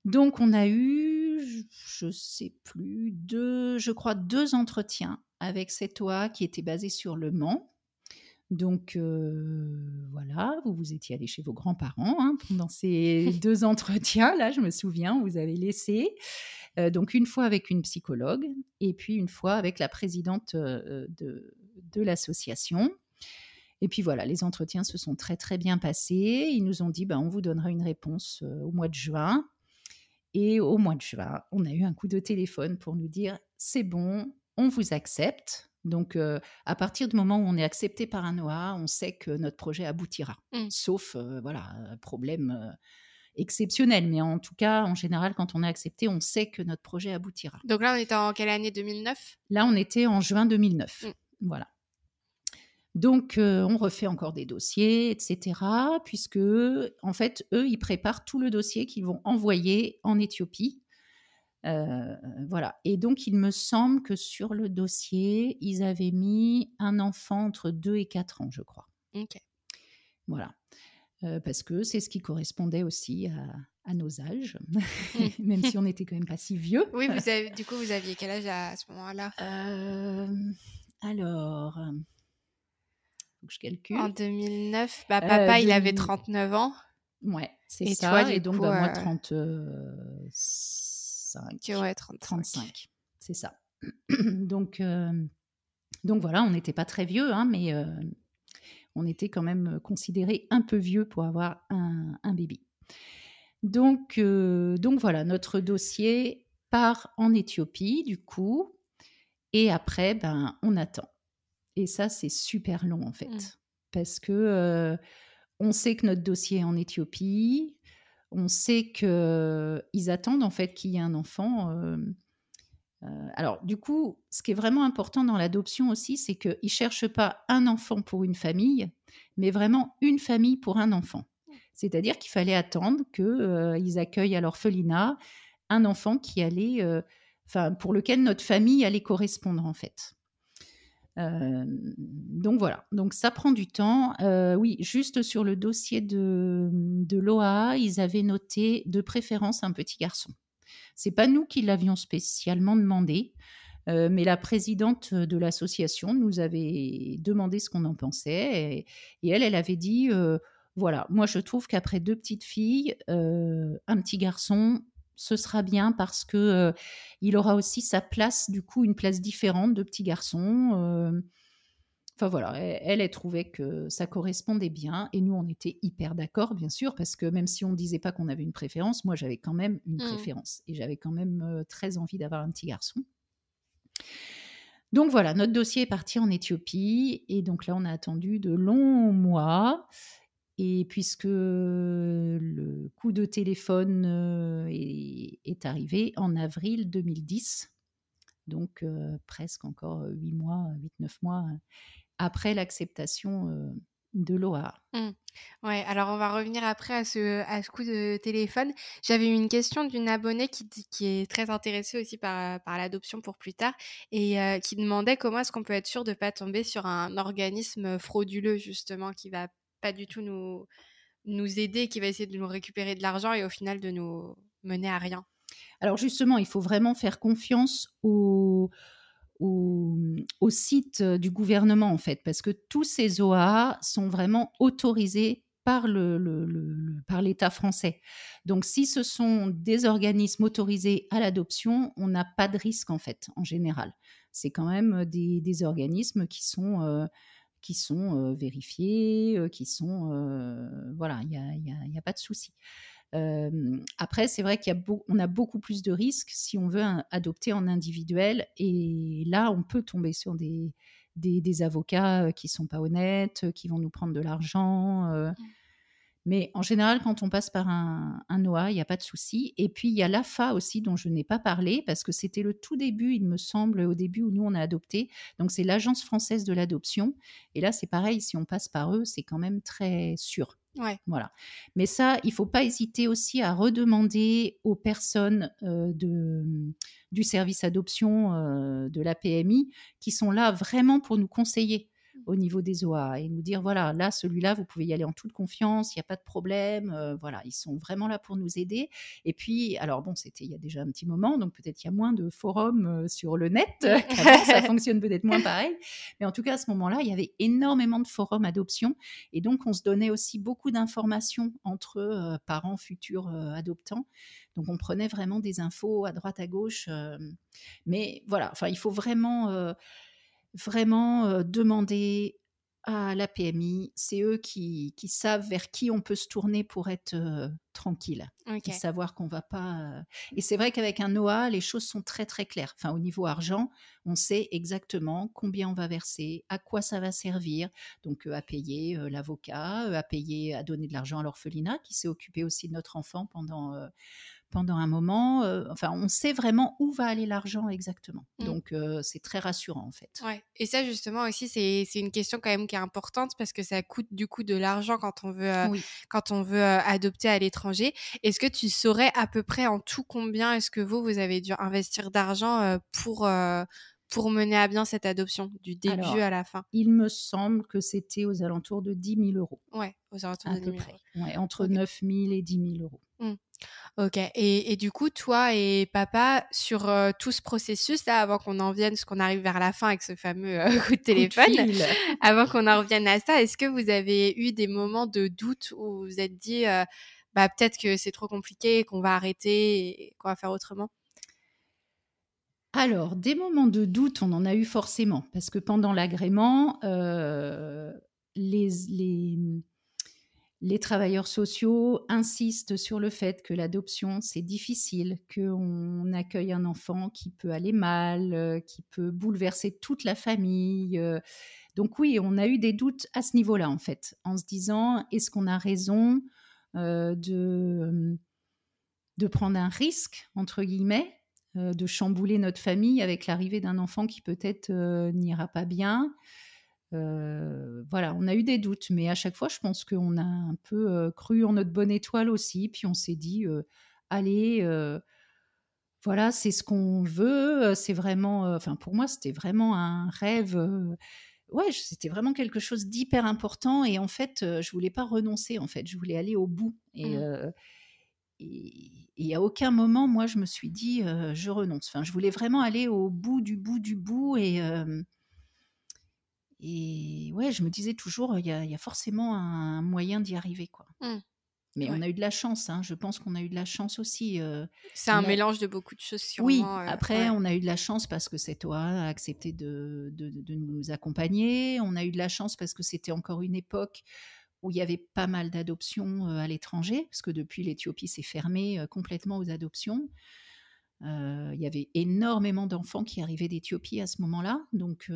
Donc on a eu, je sais plus, deux, je crois deux entretiens avec cette OA qui était basée sur Le Mans. Donc voilà, vous vous étiez allé chez vos grands-parents hein, pendant ces deux entretiens. Là, je me souviens, vous avez laissé. donc une fois avec une psychologue et puis une fois avec la présidente de, de l'association. Et puis voilà, les entretiens se sont très très bien passés. Ils nous ont dit, ben, on vous donnera une réponse au mois de juin. Et au mois de juin, on a eu un coup de téléphone pour nous dire, c'est bon, on vous accepte. Donc, à partir du moment où on est accepté par un OA, on sait que notre projet aboutira. Mmh. Sauf, voilà, problème exceptionnel. Mais en tout cas, en général, quand on est accepté, on sait que notre projet aboutira. Donc là, on était en quelle année? 2009 Là, on était en juin 2009. Mmh. Voilà. Donc, on refait encore des dossiers, etc. Puisque, en fait, eux, ils préparent tout le dossier qu'ils vont envoyer en Éthiopie euh, voilà. Et donc, il me semble que sur le dossier, ils avaient mis un enfant entre 2 et 4 ans, je crois. Ok. Voilà. Euh, parce que c'est ce qui correspondait aussi à, nos âges, mmh. même si on n'était quand même pas si vieux. Oui, vous avez, du coup, vous aviez quel âge à, ce moment-là? Euh, Alors, faut que je calcule. En 2009, bah, papa, il avait 39 ans. Ouais, c'est ça. et donc, bah, moi, 30. 35. C'est ça. donc, euh, donc voilà, on n'était pas très vieux, hein, mais euh, on était quand même considéré un peu vieux pour avoir un, un bébé. Donc, euh, donc voilà, notre dossier part en Éthiopie, du coup, et après, ben, on attend. Et ça, c'est super long en fait, mmh. parce que on sait que notre dossier est en Éthiopie, on sait qu'ils attendent en fait qu'il y ait un enfant. Euh, alors, du coup, ce qui est vraiment important dans l'adoption aussi, c'est qu'ils ne cherchent pas un enfant pour une famille, mais vraiment une famille pour un enfant. C'est-à-dire qu'il fallait attendre qu'ils accueillent à l'orphelinat un enfant qui allait, enfin, pour lequel notre famille allait correspondre en fait donc voilà, donc ça prend du temps. oui, juste sur le dossier de, de l'OAA, ils avaient noté de préférence un petit garçon. C'est pas nous qui l'avions spécialement demandé, mais la présidente de l'association nous avait demandé ce qu'on en pensait et, elle, elle avait dit voilà, moi je trouve qu'après deux petites filles, un petit garçon, ce sera bien parce que il aura aussi sa place, du coup, une place différente de petit garçon. Enfin voilà, elle, elle, trouvait que ça correspondait bien et nous, on était hyper d'accord, bien sûr, parce que même si on ne disait pas qu'on avait une préférence, moi, j'avais quand même une mmh. préférence et j'avais quand même très envie d'avoir un petit garçon. Donc voilà, notre dossier est parti en Éthiopie et donc là, on a attendu de longs mois et puisque le coup de téléphone est, arrivé en avril 2010, donc presque encore 8 mois, 8-9 mois après l'acceptation de l'OA. Mmh. Ouais, alors on va revenir après à ce, coup de téléphone. J'avais une question d'une abonnée qui, est très intéressée aussi par l'adoption pour plus tard et qui demandait comment est-ce qu'on peut être sûr de ne pas tomber sur un organisme frauduleux justement qui va pas du tout nous, nous aider, qui va essayer de nous récupérer de l'argent et au final de nous mener à rien. Alors justement, il faut vraiment faire confiance aux au, site du gouvernement, en fait, parce que tous ces OAA sont vraiment autorisés par, le, par l'État français. Donc, si ce sont des organismes autorisés à l'adoption, on n'a pas de risque, en fait, en général. C'est quand même des, organismes qui sont... qui sont vérifiés, qui sont... voilà, il n'y a, a, pas de souci après, c'est vrai qu'on a, a, beaucoup plus de risques si on veut adopter en individuel. Et là, on peut tomber sur des, des, avocats qui sont pas honnêtes, qui vont nous prendre de l'argent. Mais en général, quand on passe par un, un OA, il n'y a pas de souci. Et puis, il y a l'AFA aussi, dont je n'ai pas parlé, parce que c'était le tout début, il me semble, au début où nous, on a adopté. Donc, c'est l'Agence française de l'adoption. Et là, c'est pareil, si on passe par eux, c'est quand même très sûr. Ouais. Voilà. Mais ça, il faut pas hésiter aussi à redemander aux personnes euh, de, du service adoption euh, de la PMI qui sont là vraiment pour nous conseiller au niveau des OA et nous dire voilà, là, celui-là, vous pouvez y aller en toute confiance, il n'y a pas de problème. Euh, voilà, ils sont vraiment là pour nous aider. Et puis, alors bon, c'était il y a déjà un petit moment, donc peut-être il y a moins de forums euh, sur le net. ça fonctionne peut-être moins pareil. Mais en tout cas, à ce moment-là, il y avait énormément de forums adoption. Et donc, on se donnait aussi beaucoup d'informations entre euh, parents futurs adoptants. Donc, on prenait vraiment des infos à droite, à gauche. mais voilà, enfin, il faut vraiment vraiment demander à la PMI. C'est eux qui, savent vers qui on peut se tourner pour être tranquille et savoir qu'on va pas. Et c'est vrai qu'avec un OA, les choses sont très très claires. Enfin, au niveau argent, on sait exactement combien on va verser, à quoi ça va servir. Donc, à payer l'avocat, à payer, à donner de l'argent à l'orphelinat qui s'est occupé aussi de notre enfant pendant pendant un moment. Euh, enfin, on sait vraiment où va aller l'argent exactement. Mmh. Donc, euh, c'est très rassurant en fait. Ouais. Et ça, justement, aussi, c'est une question quand même qui est importante parce que ça coûte du coup de l'argent quand on veut, euh, quand on veut adopter à l'étranger. Est-ce que tu saurais à peu près en tout combien est-ce que vous, vous avez dû investir d'argent pour pour mener à bien cette adoption, du début à la fin? Il me semble que c'était aux alentours de 10 000 euros. Ouais, aux alentours de 10 000 Ouais, entre 9 000 et 10 000 euros. Ok. Et, du coup, toi et papa, sur euh, tout ce processus-là, avant qu'on en vienne, parce qu'on arrive vers la fin avec ce fameux euh, coup de téléphone, avant qu'on en revienne à ça, est-ce que vous avez eu des moments de doute où vous vous êtes dit, euh, bah, peut-être que c'est trop compliqué, qu'on va arrêter et qu'on va faire autrement? Alors, des moments de doute, on en a eu forcément, parce que pendant l'agrément, les, les travailleurs sociaux insistent sur le fait que l'adoption, c'est difficile, qu'on accueille un enfant qui peut aller mal, euh, qui peut bouleverser toute la famille. Euh. Donc oui, on a eu des doutes à ce niveau-là, en fait, en se disant, est-ce qu'on a raison euh, de, de prendre un risque, entre guillemets, de chambouler notre famille avec l'arrivée d'un enfant qui peut-être n'ira pas bien euh, voilà, on a eu des doutes, mais à chaque fois, je pense qu'on a un peu euh, cru en notre bonne étoile aussi, puis on s'est dit, euh, allez, voilà, c'est ce qu'on veut, c'est vraiment, enfin pour moi, c'était vraiment un rêve. ouais, c'était vraiment quelque chose d'hyper important, et en fait, je voulais pas renoncer, en fait, je voulais aller au bout, et mmh. et, à aucun moment, moi, je me suis dit, je renonce. Enfin, je voulais vraiment aller au bout du bout du bout, et et ouais, je me disais toujours, il y, a forcément un moyen d'y arriver, quoi. Mmh. Mais on a eu de la chance, hein. je pense qu'on a eu de la chance aussi. c'est un mélange de beaucoup de choses, sûrement. Oui, après, on a eu de la chance parce que cette OA a accepté de, de, nous accompagner. On a eu de la chance parce que c'était encore une époque où il y avait pas mal d'adoptions à l'étranger, parce que depuis l'Éthiopie s'est fermée complètement aux adoptions. il y avait énormément d'enfants qui arrivaient d'Éthiopie à ce moment-là. Donc,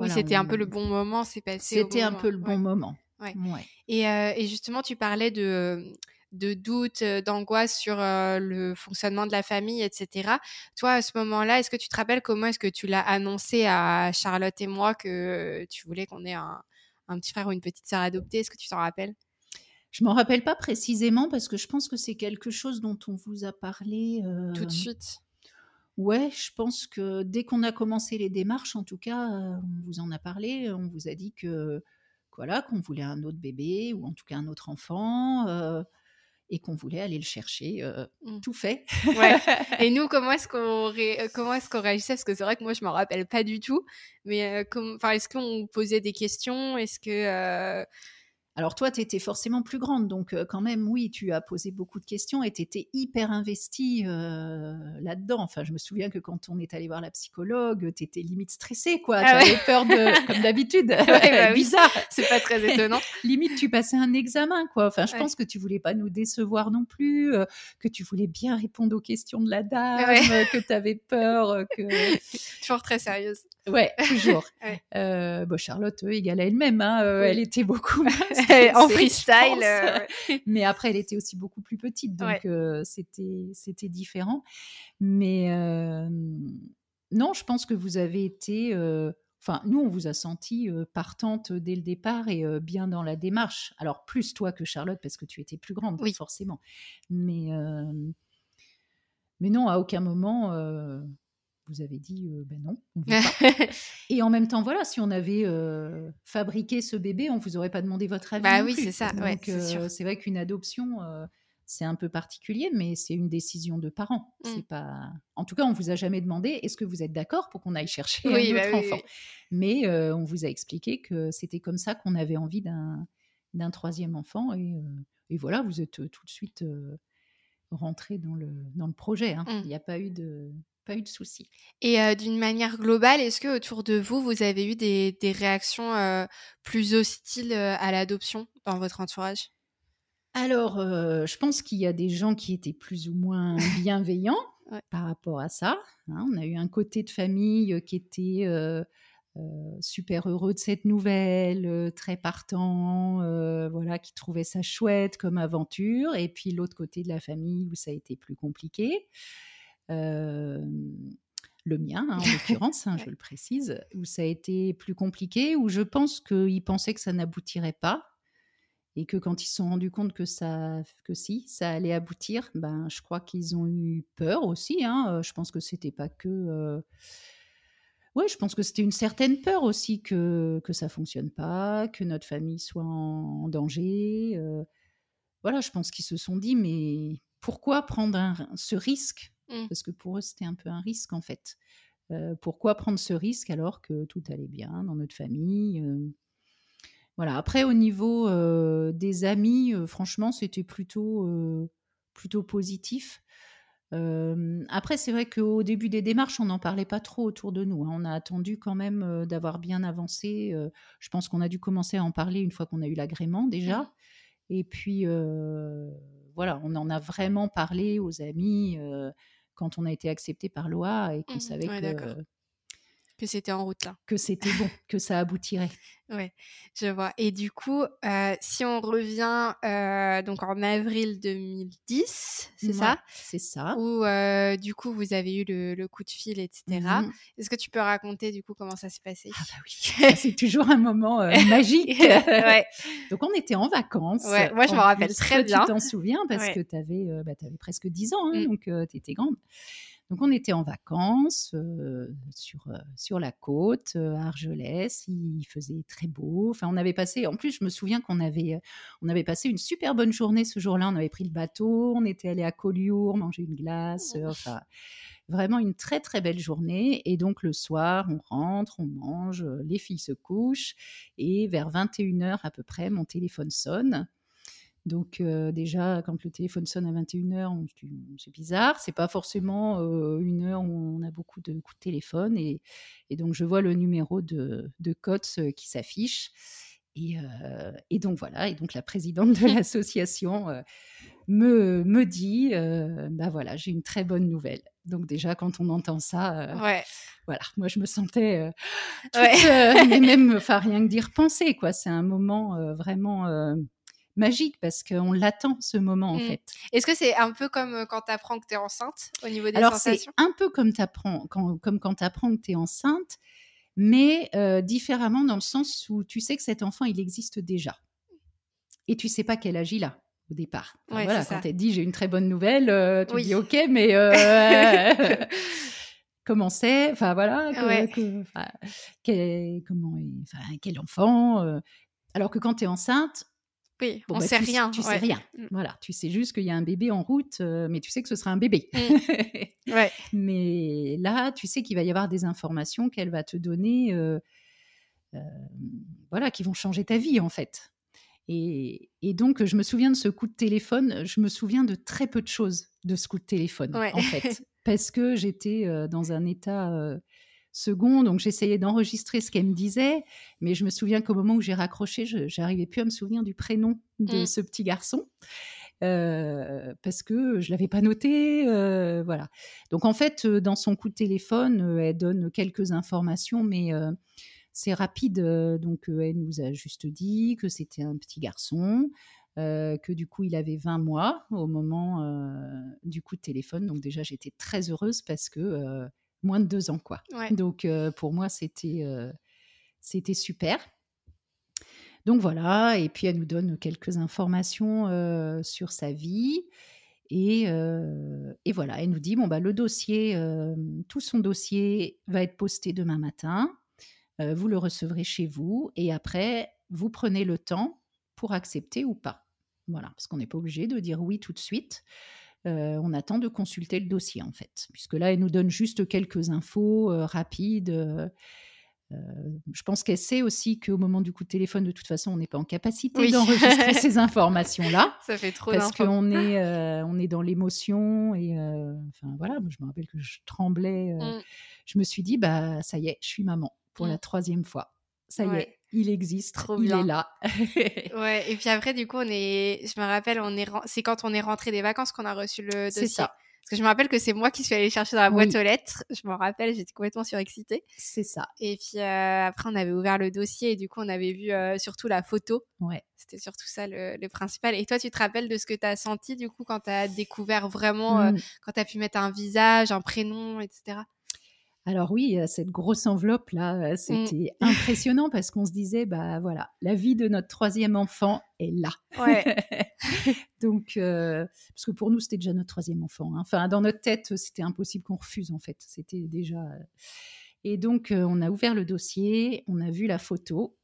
oui, c'était un peu le bon moment, c'est passé. C'était un peu le bon moment. Et, et, justement, tu parlais de, de doute, d'angoisse sur le fonctionnement de la famille, etc. Toi, à ce moment-là, est-ce que tu te rappelles comment est-ce que tu l'as annoncé à Charlotte et moi que tu voulais qu'on ait un, petit frère ou une petite sœur adoptée? Est-ce que tu t'en rappelles? Je m'en rappelle pas précisément parce que je pense que c'est quelque chose dont on vous a parlé tout de suite. Ouais, je pense que dès qu'on a commencé les démarches, en tout cas, on vous en a parlé, on vous a dit que voilà, qu'on voulait un autre bébé ou en tout cas un autre enfant. et qu'on voulait aller le chercher, mmh. tout fait. Et nous, comment est-ce qu'on comment est-ce qu'on réagissait? Parce que c'est vrai que moi, je m'en rappelle pas du tout. Mais enfin, est-ce qu'on posait des questions? Est-ce que alors toi, tu étais forcément plus grande, donc quand même, oui, tu as posé beaucoup de questions et tu étais hyper investie là-dedans. Enfin, je me souviens que quand on est allé voir la psychologue, tu étais limite stressée, quoi. Ah tu avais peur de, comme d'habitude, bah bizarre. C'est pas très étonnant. limite, tu passais un examen, quoi. Enfin, je pense que tu voulais pas nous décevoir non plus, que tu voulais bien répondre aux questions de la dame, que tu avais peur, que... Toujours très sérieuse. Ouais, toujours. Bon, Charlotte, égale à elle-même, hein, elle était beaucoup en freestyle. Euh, mais après, elle était aussi beaucoup plus petite, donc euh, c'était c'était différent. Mais euh, non, je pense que vous avez été. Enfin, nous, on vous a senti partante dès le départ et bien dans la démarche. Alors, plus toi que Charlotte, parce que tu étais plus grande, oui. forcément. Mais, mais non, à aucun moment, vous avez dit ben non, on veut pas. et en même temps, voilà, si on avait fabriqué ce bébé, on vous aurait pas demandé votre avis. Bah oui, c'est ça. c'est vrai qu'une adoption, c'est un peu particulier, mais c'est une décision de parents. Mmh. C'est pas. En tout cas, on vous a jamais demandé est-ce que vous êtes d'accord pour qu'on aille chercher un bah enfant? Mais on vous a expliqué que c'était comme ça qu'on avait envie d'un d'un troisième enfant et, et, voilà, vous êtes tout de suite rentré dans le dans le projet. Hein. Mmh. Il n'y a pas eu de pas eu de soucis. Et d'une manière globale, est-ce que autour de vous, vous avez eu des, des réactions plus hostiles à l'adoption dans votre entourage? Alors, je pense qu'il y a des gens qui étaient plus ou moins bienveillants par rapport à ça. Hein. on a eu un côté de famille qui était super heureux de cette nouvelle, très partant, voilà, qui trouvait ça chouette comme aventure. Et puis l'autre côté de la famille où ça a été plus compliqué le mien hein, en l'occurrence, hein, je le précise, où ça a été plus compliqué, où je pense qu'ils pensaient que ça n'aboutirait pas, et que quand ils se sont rendus compte que ça, que si, ça allait aboutir, ben je crois qu'ils ont eu peur aussi. Hein, je pense que c'était pas que, euh... ouais, je pense que c'était une certaine peur aussi que que ça fonctionne pas, que notre famille soit en, danger. Voilà, je pense qu'ils se sont dit mais pourquoi prendre ce risque Mmh. Parce que pour eux, c'était un peu un risque, en fait. pourquoi prendre ce risque alors que tout allait bien dans notre famille Voilà. Après, au niveau des amis, franchement, c'était plutôt, plutôt positif. après, c'est vrai qu'au début des démarches, on n'en parlait pas trop autour de nous. Hein. On a attendu quand même d'avoir bien avancé. je pense qu'on a dû commencer à en parler une fois qu'on a eu l'agrément déjà. Mmh. Et puis, voilà, on en a vraiment parlé aux amis quand on a été accepté par l'OA et qu'on mmh savait que que c'était en route là. Que c'était bon, que ça aboutirait. Ouais, je vois. Et du coup, euh, si on revient euh, donc en avril 2010, c'est ça? C'est ça. Où euh, du coup vous avez eu le, coup de fil, etc. Mmh Est-ce que tu peux raconter du coup comment ça s'est passé? Ah bah oui, c'est toujours un moment magique. ouais. Donc on était en vacances. Ouais, moi je me rappelle très bien. Tu t'en souviens parce que tu avais, bah, avais, presque 10 ans, hein, mmh. donc tu étais grande. Donc on était en vacances sur, sur la côte, à Argelès, il faisait très beau. Enfin, on avait passé, en plus je me souviens qu'on avait, on avait passé une super bonne journée ce jour-là. On avait pris le bateau, on était allé à Collioure, manger une glace. Enfin, vraiment une très très belle journée. Et donc le soir, on rentre, on mange, les filles se couchent. Et vers 21h à peu près, mon téléphone sonne. Donc déjà, quand le téléphone sonne à 21h, c'est bizarre. C'est pas forcément une heure où on a beaucoup de coups de téléphone. Et, donc je vois le numéro de, de COTS qui s'affiche. Et, donc voilà, et donc la présidente de l'association me, me dit, bah voilà, j'ai une très bonne nouvelle. Donc déjà, quand on entend ça, voilà, moi je me sentais, toute, mais même, enfin rien que dire penser, quoi. C'est un moment vraiment magique parce qu'on l'attend ce moment en mmh. fait. Est-ce que c'est un peu comme quand tu apprends que tu es enceinte au niveau des Alors, sensations? c'est un peu comme, apprends, quand, comme quand tu apprends que tu es enceinte, mais différemment dans le sens où tu sais que cet enfant, il existe déjà. Et tu sais pas quel âge il a au départ. voilà, quand tu dit j'ai une très bonne nouvelle, tu dis ok, mais comment c'est? Enfin voilà, quel, comment, quel enfant Alors que quand tu es enceinte, oui, on bah, sait rien. Tu sais rien. Mmh. Voilà, tu sais juste qu'il y a un bébé en route, mais tu sais que ce sera un bébé. Mmh. ouais. mais là, tu sais qu'il va y avoir des informations qu'elle va te donner, voilà, qui vont changer ta vie en fait. Et, donc, je me souviens de ce coup de téléphone. Je me souviens de très peu de choses de ce coup de téléphone, en fait, parce que j'étais dans un état second, donc j'essayais d'enregistrer ce qu'elle me disait, mais je me souviens qu'au moment où j'ai raccroché, je n'arrivais plus à me souvenir du prénom de mmh. ce petit garçon. parce que je l'avais pas noté, voilà. Donc en fait, dans son coup de téléphone, elle donne quelques informations, mais c'est rapide. donc elle nous a juste dit que c'était un petit garçon, que du coup il avait 20 mois au moment du coup de téléphone. Donc déjà j'étais très heureuse parce que moins de deux ans, quoi. Donc, pour moi, c'était c'était super. Donc voilà, et puis elle nous donne quelques informations sur sa vie. Et, et, voilà, elle nous dit, bon, bah, le dossier, tout son dossier va être posté demain matin. vous le recevrez chez vous. Et après, vous prenez le temps pour accepter ou pas. Voilà, parce qu'on n'est pas obligé de dire oui tout de suite. Euh, on attend de consulter le dossier en fait, puisque là, elle nous donne juste quelques infos euh, rapides. Euh, je pense qu'elle sait aussi qu'au moment du coup de téléphone, de toute façon, on n'est pas en capacité d'enregistrer ces informations-là. Ça fait trop Parce qu'on est, on est dans l'émotion. Et enfin voilà, je me rappelle que je tremblais. Mmh. Je me suis dit, bah ça y est, je suis maman pour la mmh. troisième fois. Ça y est, il existe, Trop il est là. ouais, et puis après, du coup, on est, je me rappelle, on est, c'est quand on est rentré des vacances qu'on a reçu le dossier. C'est ça. Parce que je me rappelle que c'est moi qui suis allée chercher dans la boîte aux lettres. Je me rappelle, j'étais complètement surexcitée. C'est ça. Et puis euh, après, on avait ouvert le dossier et du coup, on avait vu euh, surtout la photo. Ouais. C'était surtout ça le, principal. Et toi, tu te rappelles de ce que tu as senti du coup quand tu as découvert vraiment, euh, mmh. quand tu as pu mettre un visage, un prénom, etc. Alors oui, cette grosse enveloppe là, mmh. c'était impressionnant parce qu'on se disait, bah voilà, la vie de notre troisième enfant est là. Ouais. Donc, parce que pour nous, c'était déjà notre troisième enfant. Hein. Enfin, dans notre tête, c'était impossible qu'on refuse en fait. C'était déjà. Et donc, on a ouvert le dossier, on a vu la photo.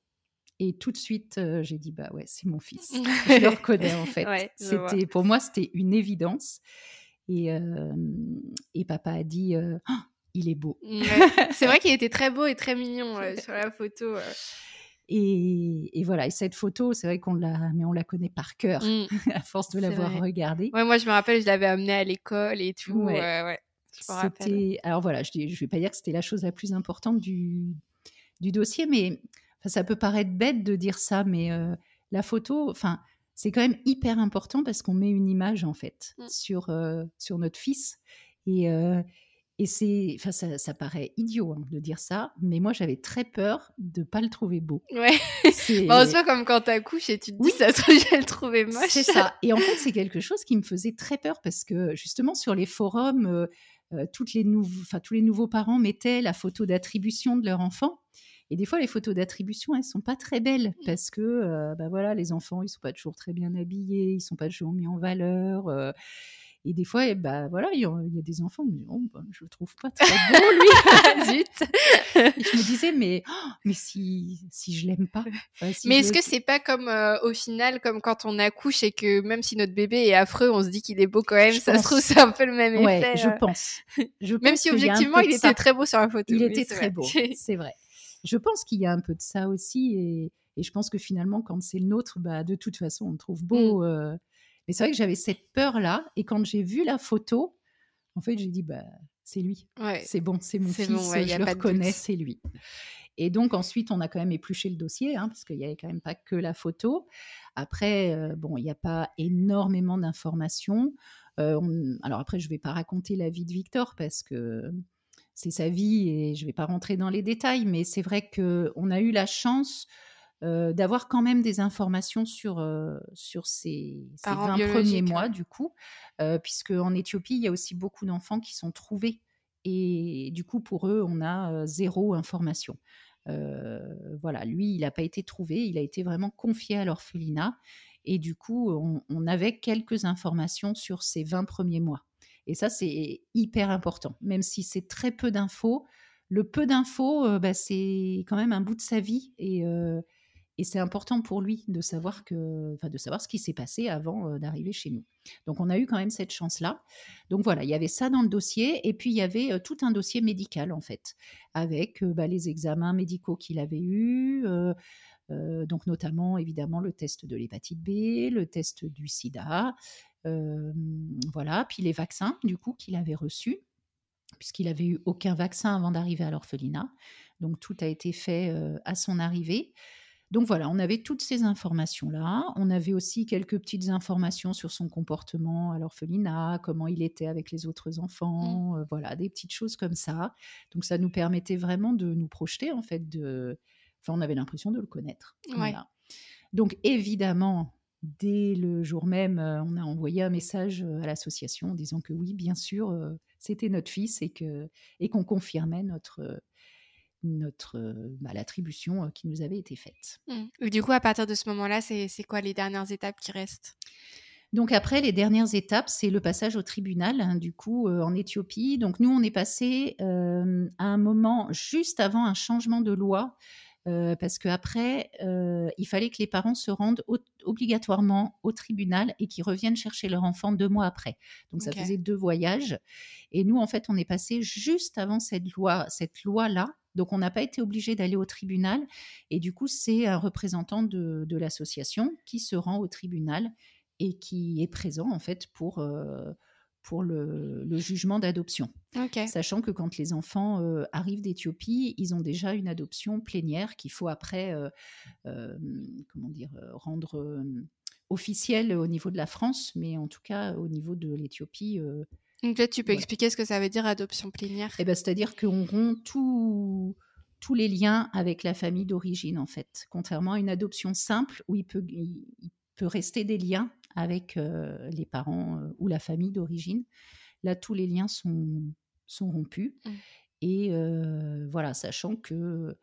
Et tout de suite, j'ai dit bah ouais, c'est mon fils. Je le reconnais en fait. c'était pour moi, c'était une évidence. Et, et papa a dit «Oh, il est beau. c'est vrai qu'il était très beau et très mignon euh, sur la photo. Euh. Et, voilà, et cette photo, c'est vrai qu'on l'a, mais on la connaît par cœur mm. à force de l'avoir regardée. Ouais, moi je me rappelle, je l'avais amenée à l'école et tout. Ouais. c'était, alors voilà, je ne vais pas dire que c'était la chose la plus importante du, du dossier, mais ça peut paraître bête de dire ça, mais euh, la photo, enfin, c'est quand même hyper important parce qu'on met une image en fait mm. sur sur notre fils et et c'est, enfin, ça, paraît idiot hein, de dire ça, mais moi j'avais très peur de pas le trouver beau. Ouais. C'est bon, comme quand t'accouches et tu te dis ça, je vais le trouver moche. C'est ça. Et en fait, c'est quelque chose qui me faisait très peur parce que justement sur les forums, euh, euh, toutes les enfin tous les nouveaux parents mettaient la photo d'attribution de leur enfant. Et des fois, les photos d'attribution, elles sont pas très belles mmh. parce que, euh, bah voilà, les enfants, ils sont pas toujours très bien habillés, ils sont pas toujours mis en valeur. Et des fois, bah, voilà, il y, a des enfants qui me disent oh, bah, Je le trouve pas très beau, lui. Zut Je me disais Mais, oh, mais si, si je l'aime pas. mais est-ce que c'est pas comme euh, au final, comme quand on accouche et que même si notre bébé est affreux, on se dit qu'il est beau quand même Ça se trouve, c'est un peu le même effet. je euh. pense. même si objectivement, il était très beau sur la photo. Il était très beau, c'est vrai. Je pense qu'il y a un peu de ça aussi. Et, et je pense que finalement, quand c'est le nôtre, bah, de toute façon, on le trouve beau. Mmh. Euh, mais c'est vrai que j'avais cette peur-là. Et quand j'ai vu la photo, en fait, j'ai dit, bah, c'est lui. C'est bon, c'est mon fils. je le reconnais, c'est lui. Et donc ensuite, on a quand même épluché le dossier, hein, parce qu'il n'y avait quand même pas que la photo. Après, euh, bon, il n'y a pas énormément d'informations. Euh, alors après, je ne vais pas raconter la vie de Victor parce que c'est sa vie et je ne vais pas rentrer dans les détails, mais c'est vrai qu'on a eu la chance d'avoir quand même des informations sur, sur ces, ces 20 premiers mois, du coup, puisque en Éthiopie, il y a aussi beaucoup d'enfants qui sont trouvés. Et du coup, pour eux, on a zéro information. voilà, lui, il n'a pas été trouvé, il a été vraiment confié à l'orphelinat. Et du coup, on, avait quelques informations sur ces 20 premiers mois. Et ça, c'est hyper important. Même si c'est très peu d'infos, le peu d'infos, bah, c'est quand même un bout de sa vie. Et, et c'est important pour lui de savoir, que, de savoir ce qui s'est passé avant euh, d'arriver chez nous. Donc on a eu quand même cette chance-là. Donc voilà, il y avait ça dans le dossier. Et puis il y avait euh, tout un dossier médical en fait, avec euh, bah, les examens médicaux qu'il avait eus. donc notamment évidemment le test de l'hépatite B, le test du sida, voilà, puis les vaccins du coup qu'il avait reçus, puisqu'il avait eu aucun vaccin avant d'arriver à l'orphelinat. Donc tout a été fait à son arrivée. Donc voilà, on avait toutes ces informations-là. On avait aussi quelques petites informations sur son comportement à l'orphelinat, comment il était avec les autres enfants, mmh. euh, voilà, des petites choses comme ça. Donc ça nous permettait vraiment de nous projeter, en fait, de... Enfin, on avait l'impression de le connaître. Donc évidemment, dès le jour même, euh, on a envoyé un message euh, à l'association en disant que oui, bien sûr, c'était notre fils et et qu'on confirmait notre notre bah, l'attribution qui nous avait été faite. Mmh. Du coup, à partir de ce moment-là, c'est quoi les dernières étapes qui restent? Donc après, les dernières étapes, c'est le passage au tribunal, hein, du coup, en Éthiopie. Donc nous, on est passé à un moment juste avant un changement de loi, parce qu'après, il fallait que les parents se rendent obligatoirement au tribunal et qu'ils reviennent chercher leur enfant deux mois après. Donc ça faisait deux voyages. Et nous, en fait, on est passé juste avant cette loi, cette loi-là, donc, on n'a pas été obligé d'aller au tribunal. Et du coup, c'est un représentant de, l'association qui se rend au tribunal et qui est présent, en fait, pour, euh, pour le, jugement d'adoption. Sachant que quand les enfants euh, arrivent d'Éthiopie, ils ont déjà une adoption plénière qu'il faut après, euh, comment dire, rendre officielle au niveau de la France, mais en tout cas, au niveau de l'Éthiopie Peut-être tu peux expliquer ce que ça veut dire adoption plénière. Eh ben, C'est-à-dire qu'on rompt tous les liens avec la famille d'origine, en fait. Contrairement à une adoption simple où il peut, il, peut rester des liens avec euh, les parents euh, ou la famille d'origine. Là, tous les liens sont, sont rompus. Mmh. Et euh, voilà, sachant que,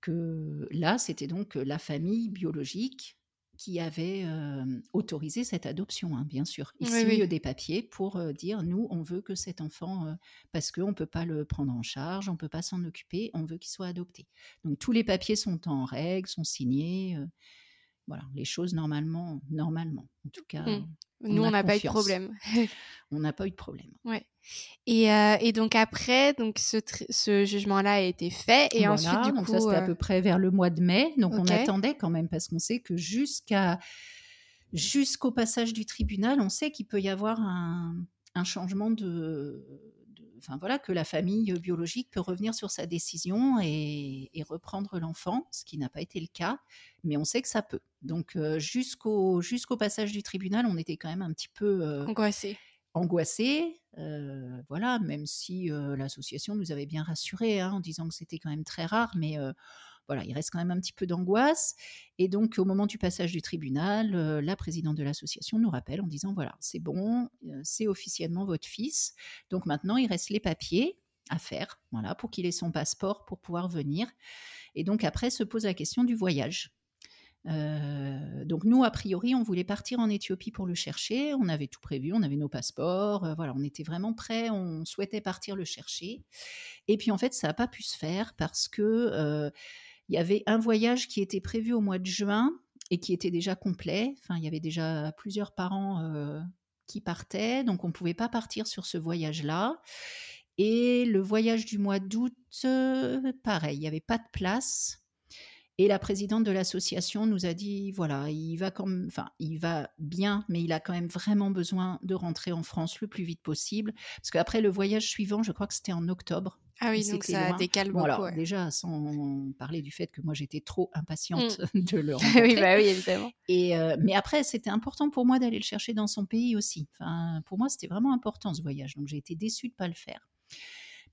que là, c'était donc la famille biologique qui avait autorisé cette adoption, hein, bien sûr. Il signe des papiers pour dire nous, on veut que cet enfant, parce qu'on ne peut pas le prendre en charge, on ne peut pas s'en occuper, on veut qu'il soit adopté. Donc tous les papiers sont en règle, sont signés. Voilà, les choses normalement, normalement. En tout cas, mmh. nous, on n'a pas eu de problème. on n'a pas eu de problème. Ouais. Et, et, donc après, donc ce, ce jugement-là a été fait. Et ensuite, du donc ça c'était à peu près vers le mois de mai. Donc on attendait quand même parce qu'on sait que jusqu'à jusqu'au passage du tribunal, on sait qu'il peut y avoir un, un changement de, Enfin voilà, que la famille biologique peut revenir sur sa décision et, et reprendre l'enfant, ce qui n'a pas été le cas, mais on sait que ça peut. Donc jusqu'au jusqu'au passage du tribunal, on était quand même un petit peu euh, angoissé angoissé, euh, voilà, même si euh, l'association nous avait bien rassurés hein, en disant que c'était quand même très rare, mais euh, voilà, il reste quand même un petit peu d'angoisse. Et donc, au moment du passage du tribunal, la présidente de l'association nous rappelle en disant voilà, c'est bon, c'est officiellement votre fils. Donc maintenant, il reste les papiers à faire, voilà, pour qu'il ait son passeport pour pouvoir venir. Et donc après se pose la question du voyage. Euh, donc nous, a priori, on voulait partir en Éthiopie pour le chercher. On avait tout prévu, on avait nos passeports, euh, voilà, on était vraiment prêts. On souhaitait partir le chercher. Et puis en fait, ça n'a pas pu se faire parce que euh, il y avait un voyage qui était prévu au mois de juin et qui était déjà complet. Enfin, il y avait déjà plusieurs parents qui partaient, donc on ne pouvait pas partir sur ce voyage-là. Et le voyage du mois d'août, pareil, il n'y avait pas de place. Et la présidente de l'association nous a dit voilà, il va comme, enfin, il va bien, mais il a quand même vraiment besoin de rentrer en France le plus vite possible, parce qu'après le voyage suivant, je crois que c'était en octobre. Ah oui, donc ça décale beaucoup. alors, déjà, sans parler du fait que moi j'étais trop impatiente mmh. de le rencontrer. oui, bah oui, évidemment. Et euh, mais après, c'était important pour moi d'aller le chercher dans son pays aussi. Enfin, pour moi, c'était vraiment important ce voyage, donc j'ai été déçue de pas le faire.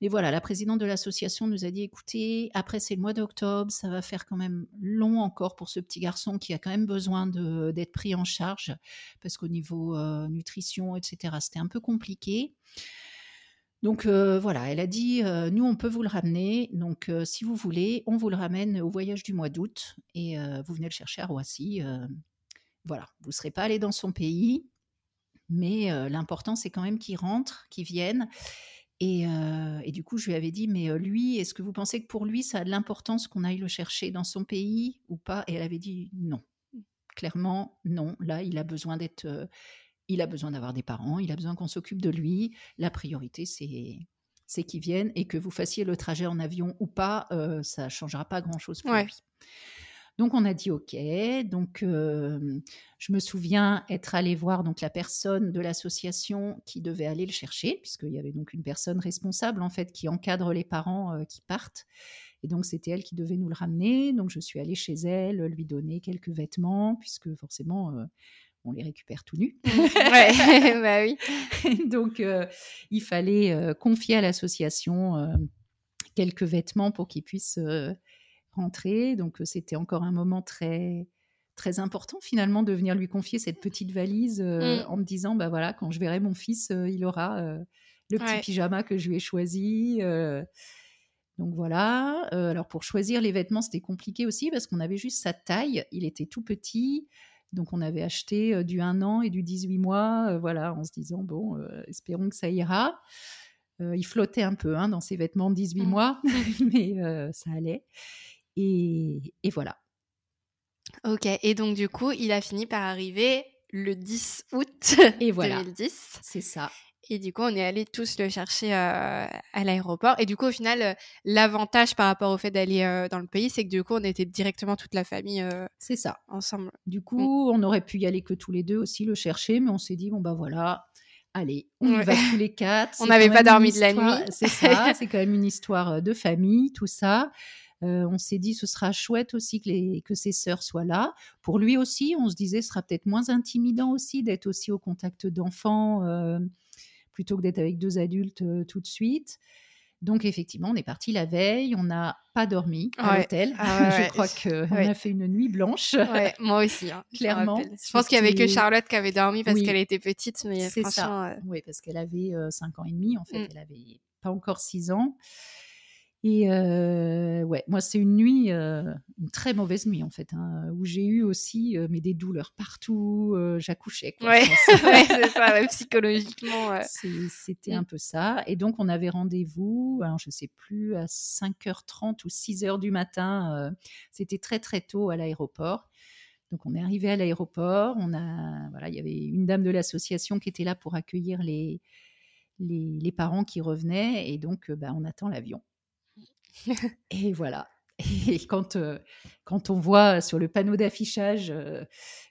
Mais voilà, la présidente de l'association nous a dit écoutez, après c'est le mois d'octobre, ça va faire quand même long encore pour ce petit garçon qui a quand même besoin d'être pris en charge parce qu'au niveau euh, nutrition, etc., c'était un peu compliqué. Donc euh, voilà, elle a dit euh, nous on peut vous le ramener, donc si vous voulez, on vous le ramène au voyage du mois d'août et vous venez le chercher à Roissy. voilà, vous ne serez pas allé dans son pays, mais l'important c'est quand même qu'il rentre, qu'il vienne et, du coup, je lui avais dit, mais lui, est-ce que vous pensez que pour lui, ça a de l'importance qu'on aille le chercher dans son pays ou pas? Et elle avait dit non. Clairement, non. Là, il a besoin d'être, il a besoin d'avoir des parents, il a besoin qu'on s'occupe de lui. La priorité, c'est c'est qu'il vienne et que vous fassiez le trajet en avion ou pas, ça changera pas grand-chose pour lui. Donc on a dit OK. Donc je me souviens être allée voir donc la personne de l'association qui devait aller le chercher, puisqu'il y avait donc une personne responsable en fait qui encadre les parents qui partent. Et donc c'était elle qui devait nous le ramener. Donc je suis allée chez elle, lui donner quelques vêtements, puisque forcément on les récupère tout nus. ouais, bah oui. donc il fallait confier à l'association quelques vêtements pour qu'ils puissent rentrer. Donc c'était encore un moment très très important finalement de venir lui confier cette petite valise mmh. en me disant bah voilà quand je verrai mon fils il aura le petit pyjama que je lui ai choisi donc voilà alors pour choisir les vêtements c'était compliqué aussi parce qu'on avait juste sa taille il était tout petit donc on avait acheté du 1 an et du 18 mois voilà en se disant bon espérons que ça ira il flottait un peu hein, dans ses vêtements de 18 mmh. mois mais ça allait et, voilà. Ok, et donc du coup, il a fini par arriver le 10 août et voilà. 2010. C'est ça. Et du coup, on est allés tous le chercher euh, à l'aéroport. Et du coup, au final, euh, l'avantage par rapport au fait d'aller euh, dans le pays, c'est que du coup, on était directement toute la famille. c'est ça. Ensemble. Du mm. coup, on aurait pu y aller que tous les deux aussi le chercher, mais on s'est dit bon bah voilà, allez, on y va tous les quatre. on n'avait pas dormi de la nuit. C'est ça. c'est quand même une histoire de famille, tout ça. Euh, on s'est dit ce sera chouette aussi que, que ses sœurs soient là. Pour lui aussi, on se disait ce sera peut-être moins intimidant aussi d'être aussi au contact d'enfants euh, plutôt que d'être avec deux adultes euh, tout de suite. Donc effectivement, on est parti la veille, on n'a pas dormi à l'hôtel. Ah je crois qu'on a fait une nuit blanche. moi aussi, hein, clairement. Je, pense qu'il n'y avait que Charlotte qui avait dormi parce qu'elle était petite, mais c'est ça. Oui, parce qu'elle avait 5 ans et demi en fait, mm. elle avait pas encore 6 ans. Et ouais, moi, c'est une nuit, une très mauvaise nuit en fait, hein, où j'ai eu aussi mais des douleurs partout, j'accouchais. Ouais, c'est ça, psychologiquement. C'était un peu ça. Et donc, on avait rendez-vous, alors je sais plus, à 5h30 ou 6h du matin. C'était très très tôt à l'aéroport. Donc, on est arrivé à l'aéroport. On a, voilà, il y avait une dame de l'association qui était là pour accueillir les, les, les parents qui revenaient. Et donc, bah, on attend l'avion. et voilà. Et quand, euh, quand on voit sur le panneau d'affichage euh,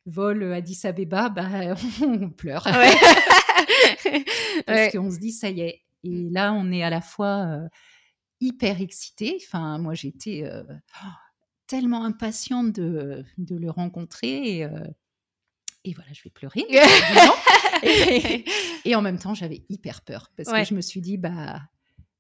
vol Addis Abeba, bah, on pleure. Parce qu'on se dit, ça y est. Et mmh. là, on est à la fois euh, hyper excité. Enfin, moi, j'étais tellement impatiente de, de le rencontrer. Et, et, voilà, je vais pleurer. et, et, en même temps, j'avais hyper peur parce que je me suis dit, bah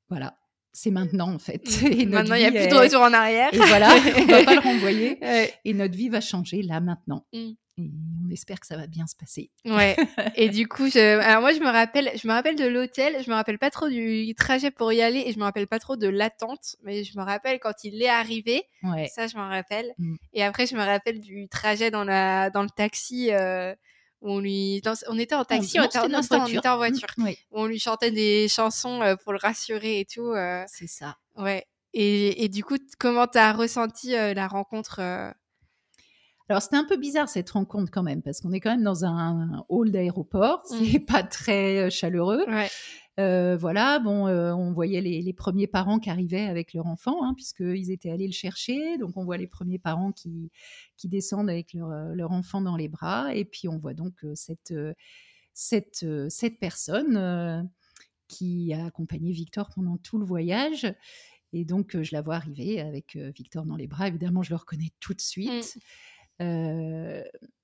voilà, c'est maintenant en fait. Et maintenant, il n'y a plus de retour en arrière. Et voilà, on va pas le renvoyer. Et notre vie va changer là maintenant. Mm. Et on espère que ça va bien se passer. Ouais. et du coup, je... alors moi, je me rappelle, je me rappelle de l'hôtel. Je me rappelle pas trop du trajet pour y aller et je me rappelle pas trop de l'attente. Mais je me rappelle quand il est arrivé. Ouais. Ça, je m'en rappelle. Mm. Et après, je me rappelle du trajet dans la dans le taxi. Euh on lui on était en taxi on, était, en voiture. on lui chantait des chansons euh, pour le rassurer et tout euh. c'est ça. Ouais. Et, du coup comment tu as ressenti euh, la rencontre alors c'était un peu bizarre cette rencontre quand même parce qu'on est quand même dans un hall d'aéroport mmh. c'est pas très chaleureux. Ouais. Euh, voilà, bon, euh, on voyait les, premiers parents qui arrivaient avec leur enfant, hein, puisqu'ils étaient allés le chercher. Donc, on voit les premiers parents qui, qui descendent avec leur, euh, leur, enfant dans les bras. Et puis, on voit donc cette, cette, cette personne qui a accompagné Victor pendant tout le voyage. Et donc, je la vois arriver avec Victor dans les bras. Évidemment, je le reconnais tout de suite. Mmh.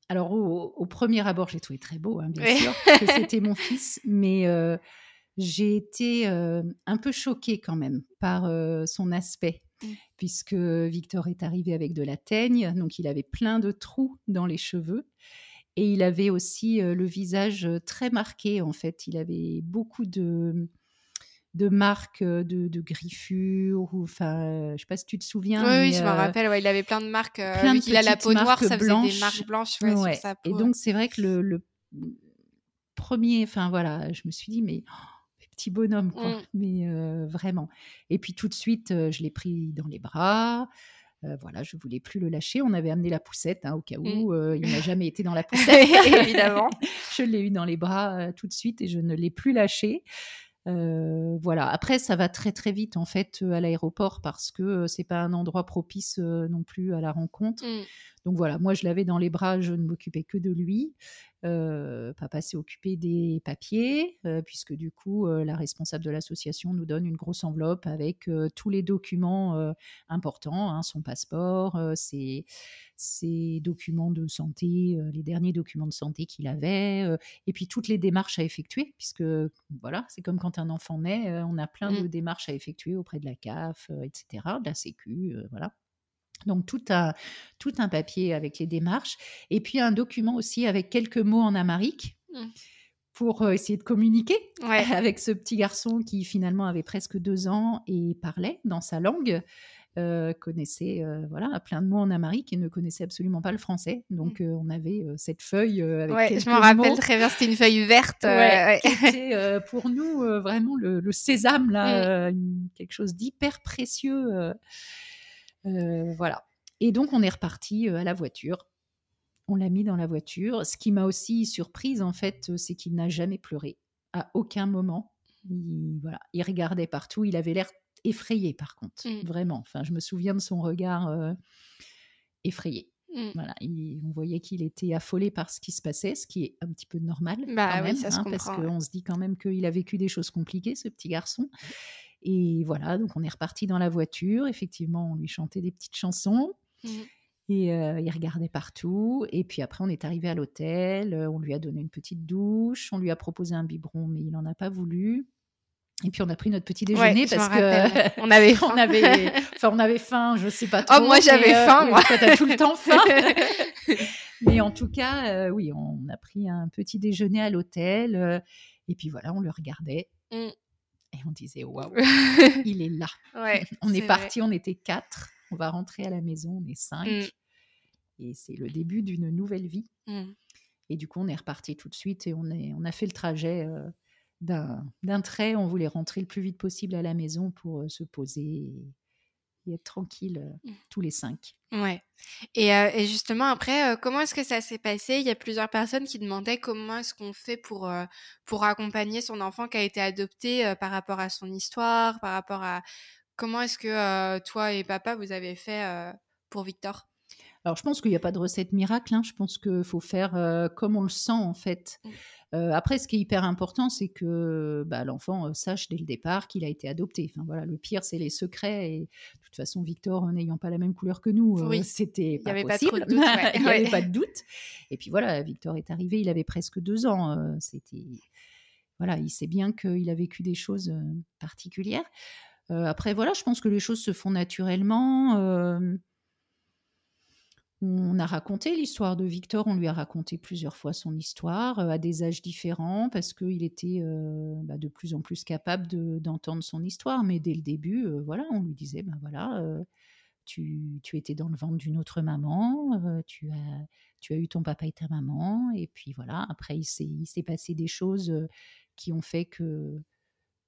alors, au, premier abord, j'ai trouvé très beau, hein, bien sûr, que c'était mon fils. Mais j'ai été un peu choquée quand même par son aspect, mmh. puisque Victor est arrivé avec de la teigne, donc il avait plein de trous dans les cheveux. Et il avait aussi le visage très marqué, en fait. Il avait beaucoup de, de marques de, griffures. Ou, enfin, je sais pas si tu te souviens. Oui, je me rappelle. Ouais, il avait plein de marques. plein vu qu'il a la peau noire, ça faisait des marques blanches sur sa peau. Et donc, c'est vrai que le, premier, enfin voilà, je me suis dit, mais petit bonhomme, quoi. Mmh. Mais euh, vraiment. Et puis tout de suite, euh, je l'ai pris dans les bras. Euh, voilà, je voulais plus le lâcher. On avait amené la poussette hein, au cas mmh. où il n'a jamais été dans la poussette. Évidemment. je l'ai eu dans les bras tout de suite et je ne l'ai plus lâché. voilà. Après, ça va très très vite en fait à l'aéroport parce que c'est pas un endroit propice non plus à la rencontre. Mmh. Donc voilà, moi je l'avais dans les bras, je ne m'occupais que de lui. Euh, papa s'est occupé des papiers, euh, puisque du coup, euh, la responsable de l'association nous donne une grosse enveloppe avec tous les documents importants, hein, son passeport, ses, documents de santé, les derniers documents de santé qu'il avait, et puis toutes les démarches à effectuer, puisque voilà, c'est comme quand un enfant naît, on a plein de mmh. démarches à effectuer auprès de la CAF, etc., de la Sécu, voilà. Donc tout un, tout un papier avec les démarches et puis un document aussi avec quelques mots en amérique mmh. pour euh, essayer de communiquer avec ce petit garçon qui finalement avait presque deux ans et parlait dans sa langue. Euh, connaissait euh, voilà plein de mots en amérique et ne connaissait absolument pas le français. Donc mmh. on avait cette feuille avec ouais, je m'en rappelle très bien, c'était une feuille verte. qui était pour nous vraiment le, sésame là, mmh. quelque chose d'hyper précieux. Euh, voilà. Et donc, on est reparti euh, à la voiture. On l'a mis dans la voiture. Ce qui m'a aussi surprise, en fait, euh, c'est qu'il n'a jamais pleuré. À aucun moment. Il, voilà, il regardait partout. Il avait l'air effrayé, par contre. Mmh. Vraiment. Enfin, je me souviens de son regard effrayé. Mmh. Voilà, on voyait qu'il était affolé par ce qui se passait, ce qui est un petit peu normal bah, quand même, hein, parce qu'on se dit quand même qu'il a vécu des choses compliquées, ce petit garçon. Et voilà, donc on est reparti dans la voiture. Effectivement, on lui chantait des petites chansons. Mmh. Et euh, il regardait partout. Et puis après, on est arrivé à l'hôtel. Euh, on lui a donné une petite douche. On lui a proposé un biberon, mais il n'en a pas voulu. Et puis on a pris notre petit déjeuner parce que on avait faim. on avait, enfin on avait faim, je sais pas trop. Oh moi j'avais euh, faim, moi. Toi t'as tout le temps faim. mais en tout cas, oui, on a pris un petit déjeuner à l'hôtel. et puis voilà, on le regardait. Mmh. Et on disait, waouh, il est là. on est, parti, on était quatre. On va rentrer à la maison, on est cinq. Mmh. Et c'est le début d'une nouvelle vie. Mmh. Et du coup, on est reparti tout de suite et on, est, on a fait le trajet euh, d'un trait. On voulait rentrer le plus vite possible à la maison pour euh, se poser et être tranquille euh, mmh. tous les cinq. Ouais. Et, euh, et justement, après, euh, comment est-ce que ça s'est passé? Il y a plusieurs personnes qui demandaient comment est-ce qu'on fait pour, pour accompagner son enfant qui a été adopté par rapport à son histoire, par rapport à comment est-ce que toi et papa, vous avez fait pour Victor? Alors, je pense qu'il n'y a pas de recette miracle. Hein. Je pense qu'il faut faire comme on le sent, en fait. Mmh après, ce qui est hyper important, c'est que bah, l'enfant sache dès le départ qu'il a été adopté. Enfin, voilà, le pire, c'est les secrets. Et de toute façon, Victor, n'ayant pas la même couleur que nous, c'était pas possible. il n'y avait pas de doute. Et puis voilà, Victor est arrivé, il avait presque deux ans. c'était voilà, il sait bien qu'il a vécu des choses particulières. après, voilà, je pense que les choses se font naturellement. On a raconté l'histoire de Victor, on lui a raconté plusieurs fois son histoire euh, à des âges différents parce qu'il était euh, bah, de plus en plus capable d'entendre son histoire. Mais dès le début, euh, voilà, on lui disait, ben tu, étais dans le ventre d'une autre maman, tu, as, tu as eu ton papa et ta maman, et puis voilà, après il s'est passé des choses qui ont fait que,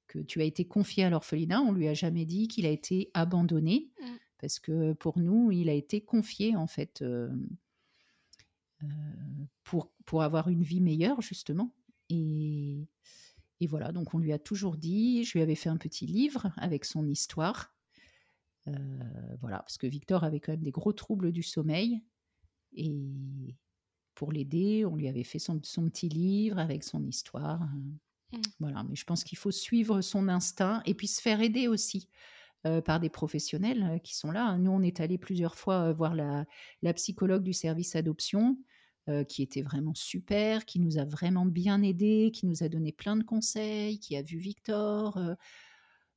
que tu as été confié à l'orphelinat. On lui a jamais dit qu'il a été abandonné. Mmh parce que pour nous, il a été confié en fait euh, euh, pour, pour avoir une vie meilleure justement. Et, et, voilà, donc on lui a toujours dit, je lui avais fait un petit livre avec son histoire. Euh, voilà, parce que Victor avait quand même des gros troubles du sommeil. Et pour l'aider, on lui avait fait son, son, petit livre avec son histoire. Mmh. Voilà, mais je pense qu'il faut suivre son instinct et puis se faire aider aussi. Euh, par des professionnels euh, qui sont là. Nous, on est allé plusieurs fois euh, voir la, psychologue du service adoption. qui était vraiment super, qui nous a vraiment bien aidés, qui nous a donné plein de conseils, qui a vu Victor.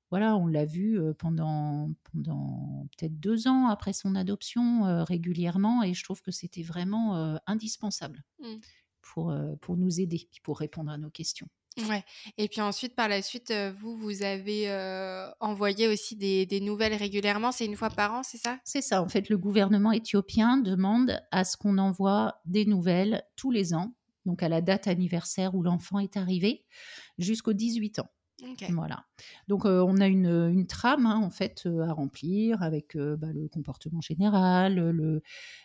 voilà, on l'a vu pendant, pendant peut-être deux ans après son adoption régulièrement et je trouve que c'était vraiment indispensable mmh. pour, pour nous aider, pour répondre à nos questions. Ouais et puis ensuite, par la suite, vous, vous avez, envoyé aussi des des nouvelles régulièrement? C'est une fois par an, c'est ça? C'est ça. En fait, le gouvernement éthiopien demande à ce qu'on envoie des nouvelles tous les ans, donc à la date anniversaire où l'enfant est arrivé, jusqu'aux 18 ans. Voilà. Donc on a une, trame hein, en fait à remplir avec bah, le comportement général, le,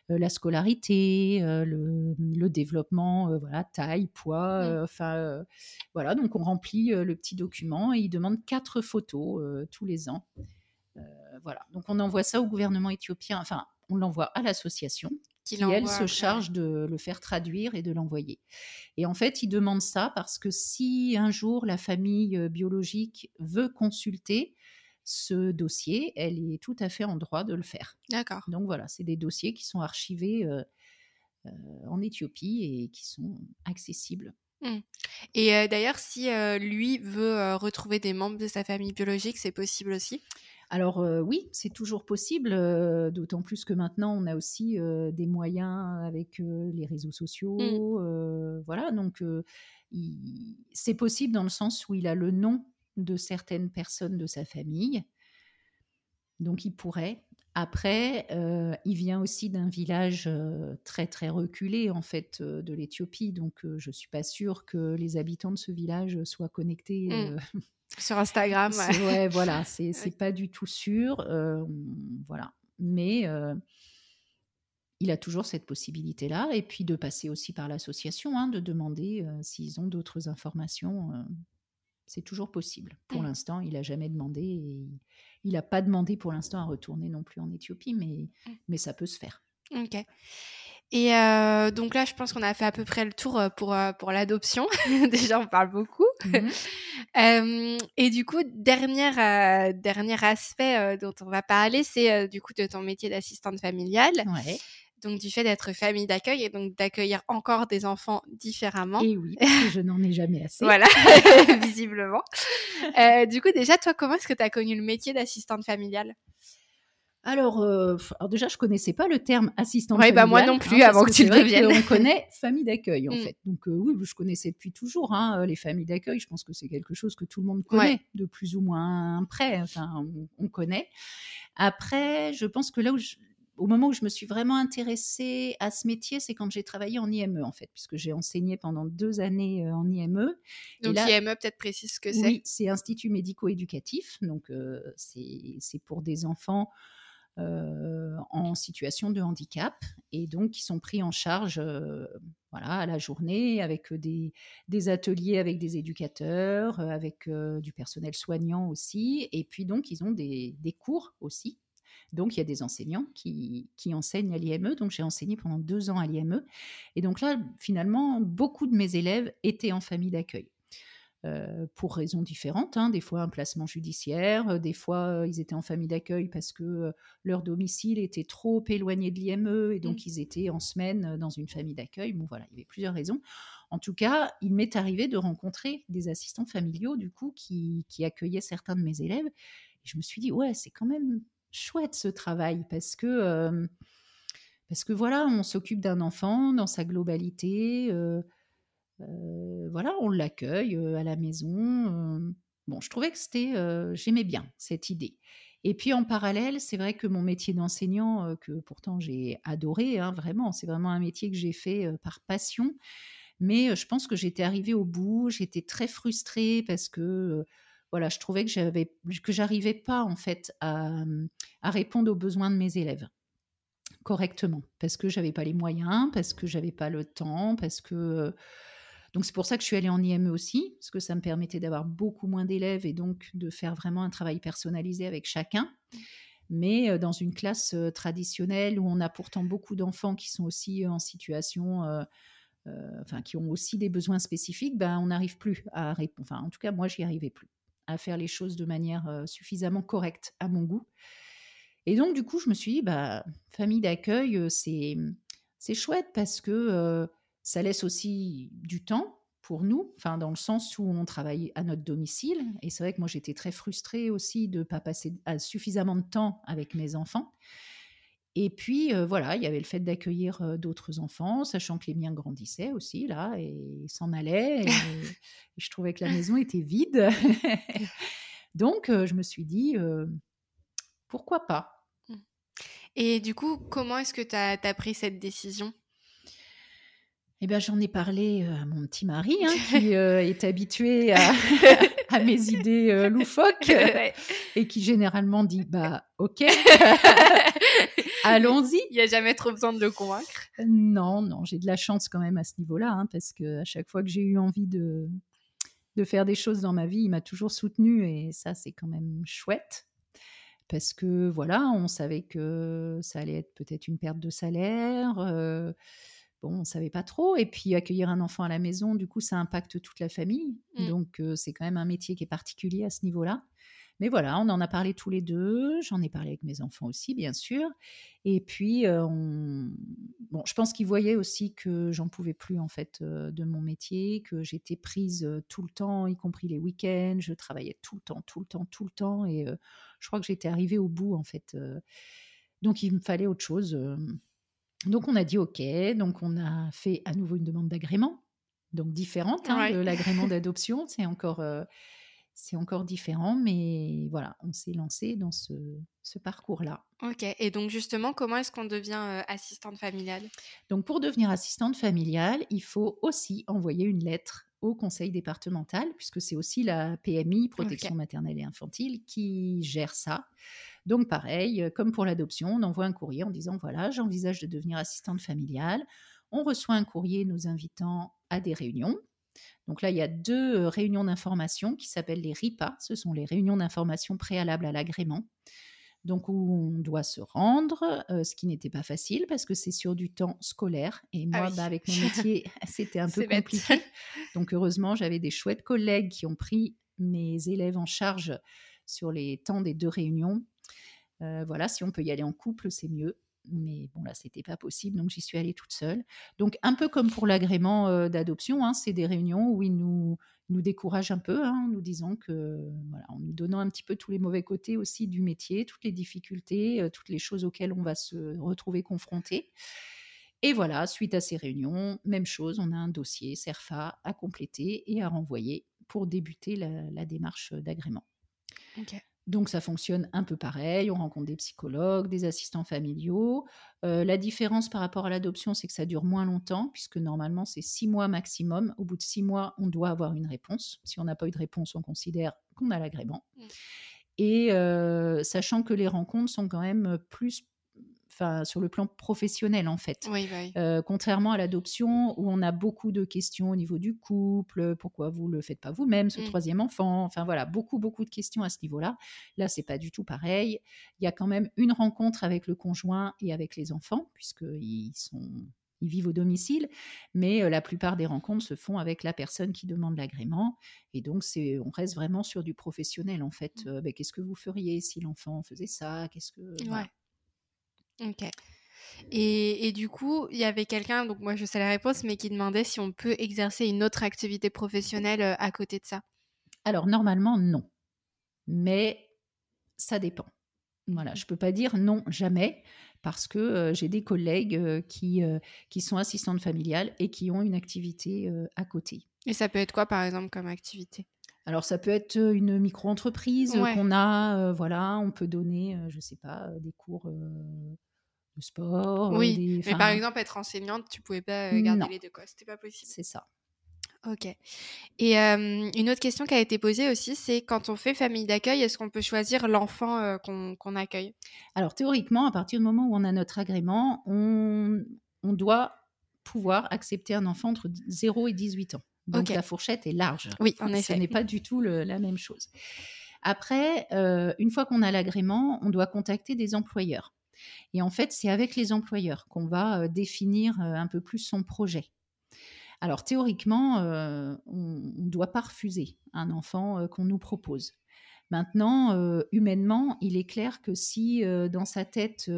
la scolarité, le, développement, voilà, taille, poids, enfin voilà. Donc on remplit le petit document et il demande quatre photos tous les ans. voilà. Donc on envoie ça au gouvernement éthiopien. Enfin, on l'envoie à l'association qui, elle, se charge de le faire traduire et de l'envoyer. Et en fait, il demande ça parce que si un jour la famille euh, biologique veut consulter ce dossier, elle est tout à fait en droit de le faire. D'accord. Donc voilà, c'est des dossiers qui sont archivés euh, euh, en Éthiopie et qui sont accessibles. Mmh. Et d'ailleurs, si lui veut retrouver des membres de sa famille biologique, c'est possible aussi? Alors oui, c'est toujours possible, d'autant plus que maintenant on a aussi des moyens avec les réseaux mmh. sociaux, voilà. Donc c'est possible dans le sens où il a le nom de certaines personnes de sa famille, donc il pourrait. Après, il vient aussi d'un village très très reculé en fait de l'Éthiopie, donc je suis pas sûre que les habitants de ce village soient connectés. Mmh. Sur Instagram, ouais. voilà, c'est pas du tout sûr. Euh, voilà. Mais euh, il a toujours cette possibilité-là. Et puis de passer aussi par l'association, hein, de demander euh, s'ils ont d'autres informations. c'est toujours possible. Pour mmh. l'instant, il n'a jamais demandé. Et il n'a pas demandé pour l'instant à retourner non plus en Éthiopie, mais, mmh. mais ça peut se faire. Ok. Et donc là, je pense qu'on a fait à peu près le tour pour, pour l'adoption. Déjà, on parle beaucoup. Mmh et du coup, dernier, dernier aspect dont on va parler, c'est du coup de ton métier d'assistante familiale. Donc du fait d'être famille d'accueil et donc d'accueillir encore des enfants différemment. Et oui, parce que je n'en ai jamais assez. voilà, visiblement. du coup, déjà, toi, comment est-ce que tu as connu le métier d'assistante familiale? Alors, euh, alors, déjà, je connaissais pas le terme assistant ouais, bah moi non plus, hein, avant que, tu le deviennes. On connaît famille d'accueil, en mm. fait. Donc, euh, oui, je connaissais depuis toujours hein, les familles d'accueil. Je pense que c'est quelque chose que tout le monde connaît, de plus ou moins près. Enfin, on, connaît. Après, je pense que là où au moment où je me suis vraiment intéressée à ce métier, c'est quand j'ai travaillé en IME, en fait, puisque j'ai enseigné pendant deux années euh, en IME. Donc, IME, peut-être précise ce que c'est Oui, c'est Institut médico-éducatif. Donc, c'est pour des enfants euh, en situation de handicap et donc qui sont pris en charge euh, voilà, à la journée avec des, ateliers avec des éducateurs, euh, avec du personnel soignant aussi. Et puis donc, ils ont des, des cours aussi. Donc, il y a des enseignants qui, qui enseignent à l'IME. Donc, j'ai enseigné pendant deux ans à l'IME. Et donc là, finalement, beaucoup de mes élèves étaient en famille d'accueil. Euh, pour raisons différentes. Hein. Des fois, un placement judiciaire, euh, des fois, euh, ils étaient en famille d'accueil parce que leur domicile était trop éloigné de l'IME et donc mmh. ils étaient en semaine dans une famille d'accueil. Bon, voilà, il y avait plusieurs raisons. En tout cas, il m'est arrivé de rencontrer des assistants familiaux, du coup, qui, accueillaient certains de mes élèves. Et je me suis dit, ouais, c'est quand même chouette ce travail parce que, parce que voilà, on s'occupe d'un enfant dans sa globalité voilà, on l'accueille à la maison. bon, je trouvais que c'était, j'aimais bien cette idée. Et puis en parallèle, c'est vrai que mon métier d'enseignant, que pourtant j'ai adoré, hein, vraiment, c'est vraiment un métier que j'ai fait par passion. Mais je pense que j'étais arrivée au bout, j'étais très frustrée parce que voilà, je trouvais que j'avais que j'arrivais pas en fait à, mmh, à, répondre aux besoins de mes élèves correctement parce que j'avais pas les moyens, parce que j'avais pas le temps, parce que donc c'est pour ça que je suis allée en IME aussi, parce que ça me permettait d'avoir beaucoup moins d'élèves et donc de faire vraiment un travail personnalisé avec chacun. Mais euh, dans une classe euh, traditionnelle où on a pourtant beaucoup d'enfants qui sont aussi euh, en situation, enfin qui ont aussi des besoins spécifiques, ben on n'arrive plus à répondre. Enfin en tout cas moi j'y arrivais plus à faire les choses de manière suffisamment correcte à mon goût. Et donc du coup je me suis dit bah famille d'accueil c'est c'est chouette parce que ça laisse aussi du temps pour nous, enfin dans le sens où on travaille à notre domicile. Et c'est vrai que moi j'étais très frustrée aussi de ne pas passer suffisamment de temps avec mes enfants. Et puis voilà, il y avait le fait d'accueillir d'autres enfants, sachant que les miens grandissaient aussi là et s'en allaient. Et, je trouvais que la maison était vide. Donc je me suis dit pourquoi pas? Mmh. Et du coup, comment est-ce que tu as, as, pris cette décision? Eh bien, j'en ai parlé à mon petit mari, hein, qui est habitué à, mes idées loufoques et qui généralement dit bah ok, allons-y. Il n'y a jamais trop besoin de le convaincre. Non, non, j'ai de la chance quand même à ce niveau-là, hein, parce que à chaque fois que j'ai eu envie de de faire des choses dans ma vie, il m'a toujours soutenu et ça c'est quand même chouette. Parce que voilà, on savait que ça allait être peut-être une perte de salaire bon, on savait pas trop. Et puis accueillir un enfant à la maison, du coup, ça impacte toute la famille. Mmh. Donc c'est quand même un métier qui est particulier à ce niveau-là. Mais voilà, on en a parlé tous les deux. J'en ai parlé avec mes enfants aussi, bien sûr. Et puis, bon, je pense qu'ils voyaient aussi que j'en pouvais plus en fait de mon métier, que j'étais prise tout le temps, y compris les week-ends. Je travaillais tout le temps, tout le temps, tout le temps. Et je crois que j'étais arrivée au bout en fait. donc, il me fallait autre chose. Donc on a dit OK, donc on a fait à nouveau une demande d'agrément, donc différente hein, de l'agrément d'adoption, c'est encore, euh, c'est encore différent, mais voilà, on s'est lancé dans ce, parcours-là. Ok, et donc justement, comment est-ce qu'on devient euh, assistante familiale? Donc pour devenir assistante familiale, il faut aussi envoyer une lettre au conseil départemental, puisque c'est aussi la PMI, protection maternelle et infantile, qui gère ça. Donc pareil, euh, comme pour l'adoption, on envoie un courrier en disant voilà, j'envisage de devenir assistante familiale. On reçoit un courrier nous invitant à des réunions. Donc là, il y a deux euh, réunions d'information qui s'appellent les RIPA. Ce sont les réunions d'information préalables à l'agrément. Donc où on doit se rendre, euh, ce qui n'était pas facile parce que c'est sur du temps scolaire. Et ah moi, bah, avec mon métier, c'était un peu compliqué. Donc heureusement, j'avais des chouettes collègues qui ont pris mes élèves en charge sur les temps des deux réunions. Euh, voilà, si on peut y aller en couple, c'est mieux. Mais bon, là, c'était pas possible, donc j'y suis allée toute seule. Donc, un peu comme pour l'agrément euh, d'adoption, hein, c'est des réunions où ils nous, nous découragent un peu, hein, en nous disant que, voilà, en nous donnant un petit peu tous les mauvais côtés aussi du métier, toutes les difficultés, euh, toutes les choses auxquelles on va se retrouver confronté. Et voilà, suite à ces réunions, même chose, on a un dossier CERFA à compléter et à renvoyer pour débuter la, démarche d'agrément. Donc ça fonctionne un peu pareil, on rencontre des psychologues, des assistants familiaux. Euh, la différence par rapport à l'adoption, c'est que ça dure moins longtemps, puisque normalement c'est six mois maximum. Au bout de six mois, on doit avoir une réponse. Si on n'a pas eu de réponse, on considère qu'on a l'agrément. Mmh. Et euh, sachant que les rencontres sont quand même plus sur le plan professionnel en fait. Bah euh, contrairement à l'adoption où on a beaucoup de questions au niveau du couple, pourquoi vous le faites pas vous-même, ce mmh. troisième enfant, enfin voilà, beaucoup beaucoup de questions à ce niveau-là. Là, c'est pas du tout pareil. Il y a quand même une rencontre avec le conjoint et avec les enfants puisqu'ils sont ils vivent au domicile, mais euh, la plupart des rencontres se font avec la personne qui demande l'agrément. Et donc, c'est, on reste vraiment sur du professionnel, en fait. Mmh. Euh, ben, qu'est-ce que vous feriez si l'enfant faisait ça? Qu'est-ce que OK. Et, et du coup, il y avait quelqu'un, donc moi je sais la réponse, mais qui demandait si on peut exercer une autre activité professionnelle euh, à côté de ça. Alors normalement non, mais ça dépend. Voilà, je peux pas dire non jamais parce que euh, j'ai des collègues euh, qui, qui sont assistantes familiales et qui ont une activité à côté. Et ça peut être quoi par exemple comme activité? Alors ça peut être une micro-entreprise qu'on a, voilà, on peut donner, je sais pas, des cours sport. Oui, mais par exemple, être enseignante, tu pouvais pas garder les deux, quoi. C'était pas possible. C'est ça. Ok. Et une autre question qui a été posée aussi, c'est quand on fait famille d'accueil, est-ce qu'on peut choisir l'enfant qu'on accueille? Alors théoriquement, à partir du moment où on a notre agrément, on, on doit pouvoir accepter un enfant entre 0 et 18 ans. Donc la fourchette est large. Oui, en effet. Ce n'est pas du tout la même chose. Après, une fois qu'on a l'agrément, on doit contacter des employeurs. Et en fait, c'est avec les employeurs qu'on va définir un peu plus son projet. Alors théoriquement, on ne doit pas refuser un enfant qu'on nous propose. Maintenant, humainement, il est clair que si dans sa tête,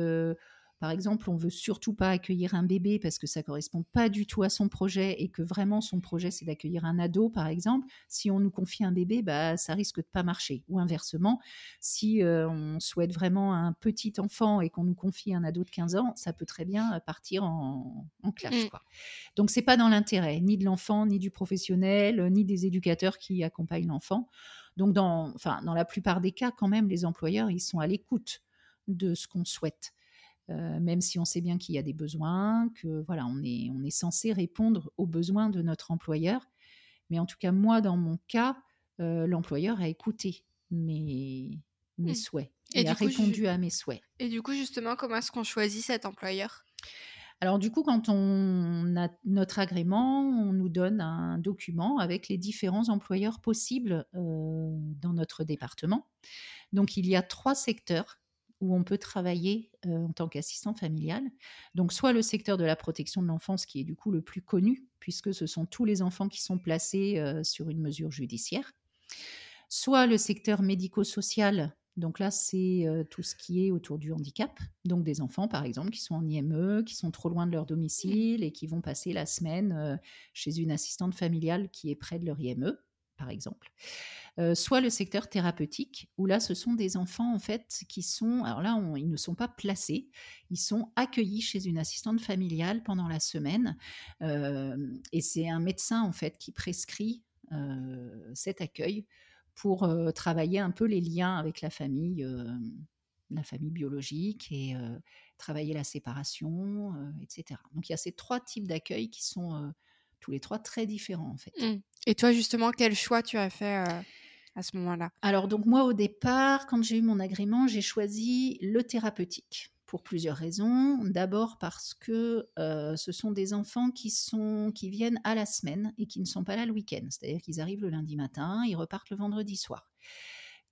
par exemple, on veut surtout pas accueillir un bébé parce que ça correspond pas du tout à son projet et que vraiment son projet c'est d'accueillir un ado, par exemple, si on nous confie un bébé, bah, ça risque de pas marcher. Ou inversement, si euh, on souhaite vraiment un petit enfant et qu'on nous confie un ado de 15 ans, ça peut très bien partir en, clash. Mmh. Quoi. Donc c'est pas dans l'intérêt ni de l'enfant, ni du professionnel, ni des éducateurs qui accompagnent l'enfant. Donc dans, enfin, dans la plupart des cas, quand même, les employeurs, ils sont à l'écoute de ce qu'on souhaite. Euh, même si on sait bien qu'il y a des besoins, que voilà, on est, on est censé répondre aux besoins de notre employeur. Mais en tout cas, moi, dans mon cas, euh, l'employeur a écouté mes, mes mmh. souhaits. Il a répondu à mes souhaits. Et du coup, justement, comment est-ce qu'on choisit cet employeur? Alors du coup, quand on a notre agrément, on nous donne un document avec les différents employeurs possibles euh, dans notre département. Donc il y a trois secteurs où on peut travailler euh, en tant qu'assistant familial. Donc soit le secteur de la protection de l'enfance qui est du coup le plus connu, puisque ce sont tous les enfants qui sont placés euh, sur une mesure judiciaire, soit le secteur médico-social. Donc là, c'est euh, tout ce qui est autour du handicap. Donc des enfants, par exemple, qui sont en IME, qui sont trop loin de leur domicile et qui vont passer la semaine chez une assistante familiale qui est près de leur IME par exemple. Euh, soit le secteur thérapeutique, où là, ce sont des enfants, en fait, qui sont, alors là, ils ne sont pas placés, ils sont accueillis chez une assistante familiale pendant la semaine, euh, et c'est un médecin, en fait, qui prescrit euh, cet accueil pour travailler un peu les liens avec la famille, la famille biologique, et travailler la séparation, etc. Donc, il y a ces trois types d'accueil qui sont tous les trois très différents, en fait. Mmh. Et toi, justement, quel choix tu as fait à ce moment-là? Alors, donc moi, au départ, quand j'ai eu mon agrément, j'ai choisi le thérapeutique pour plusieurs raisons. D'abord parce que ce sont des enfants qui, sont, qui viennent à la semaine et qui ne sont pas là le week-end. C'est-à-dire qu'ils arrivent le lundi matin, ils repartent le vendredi soir.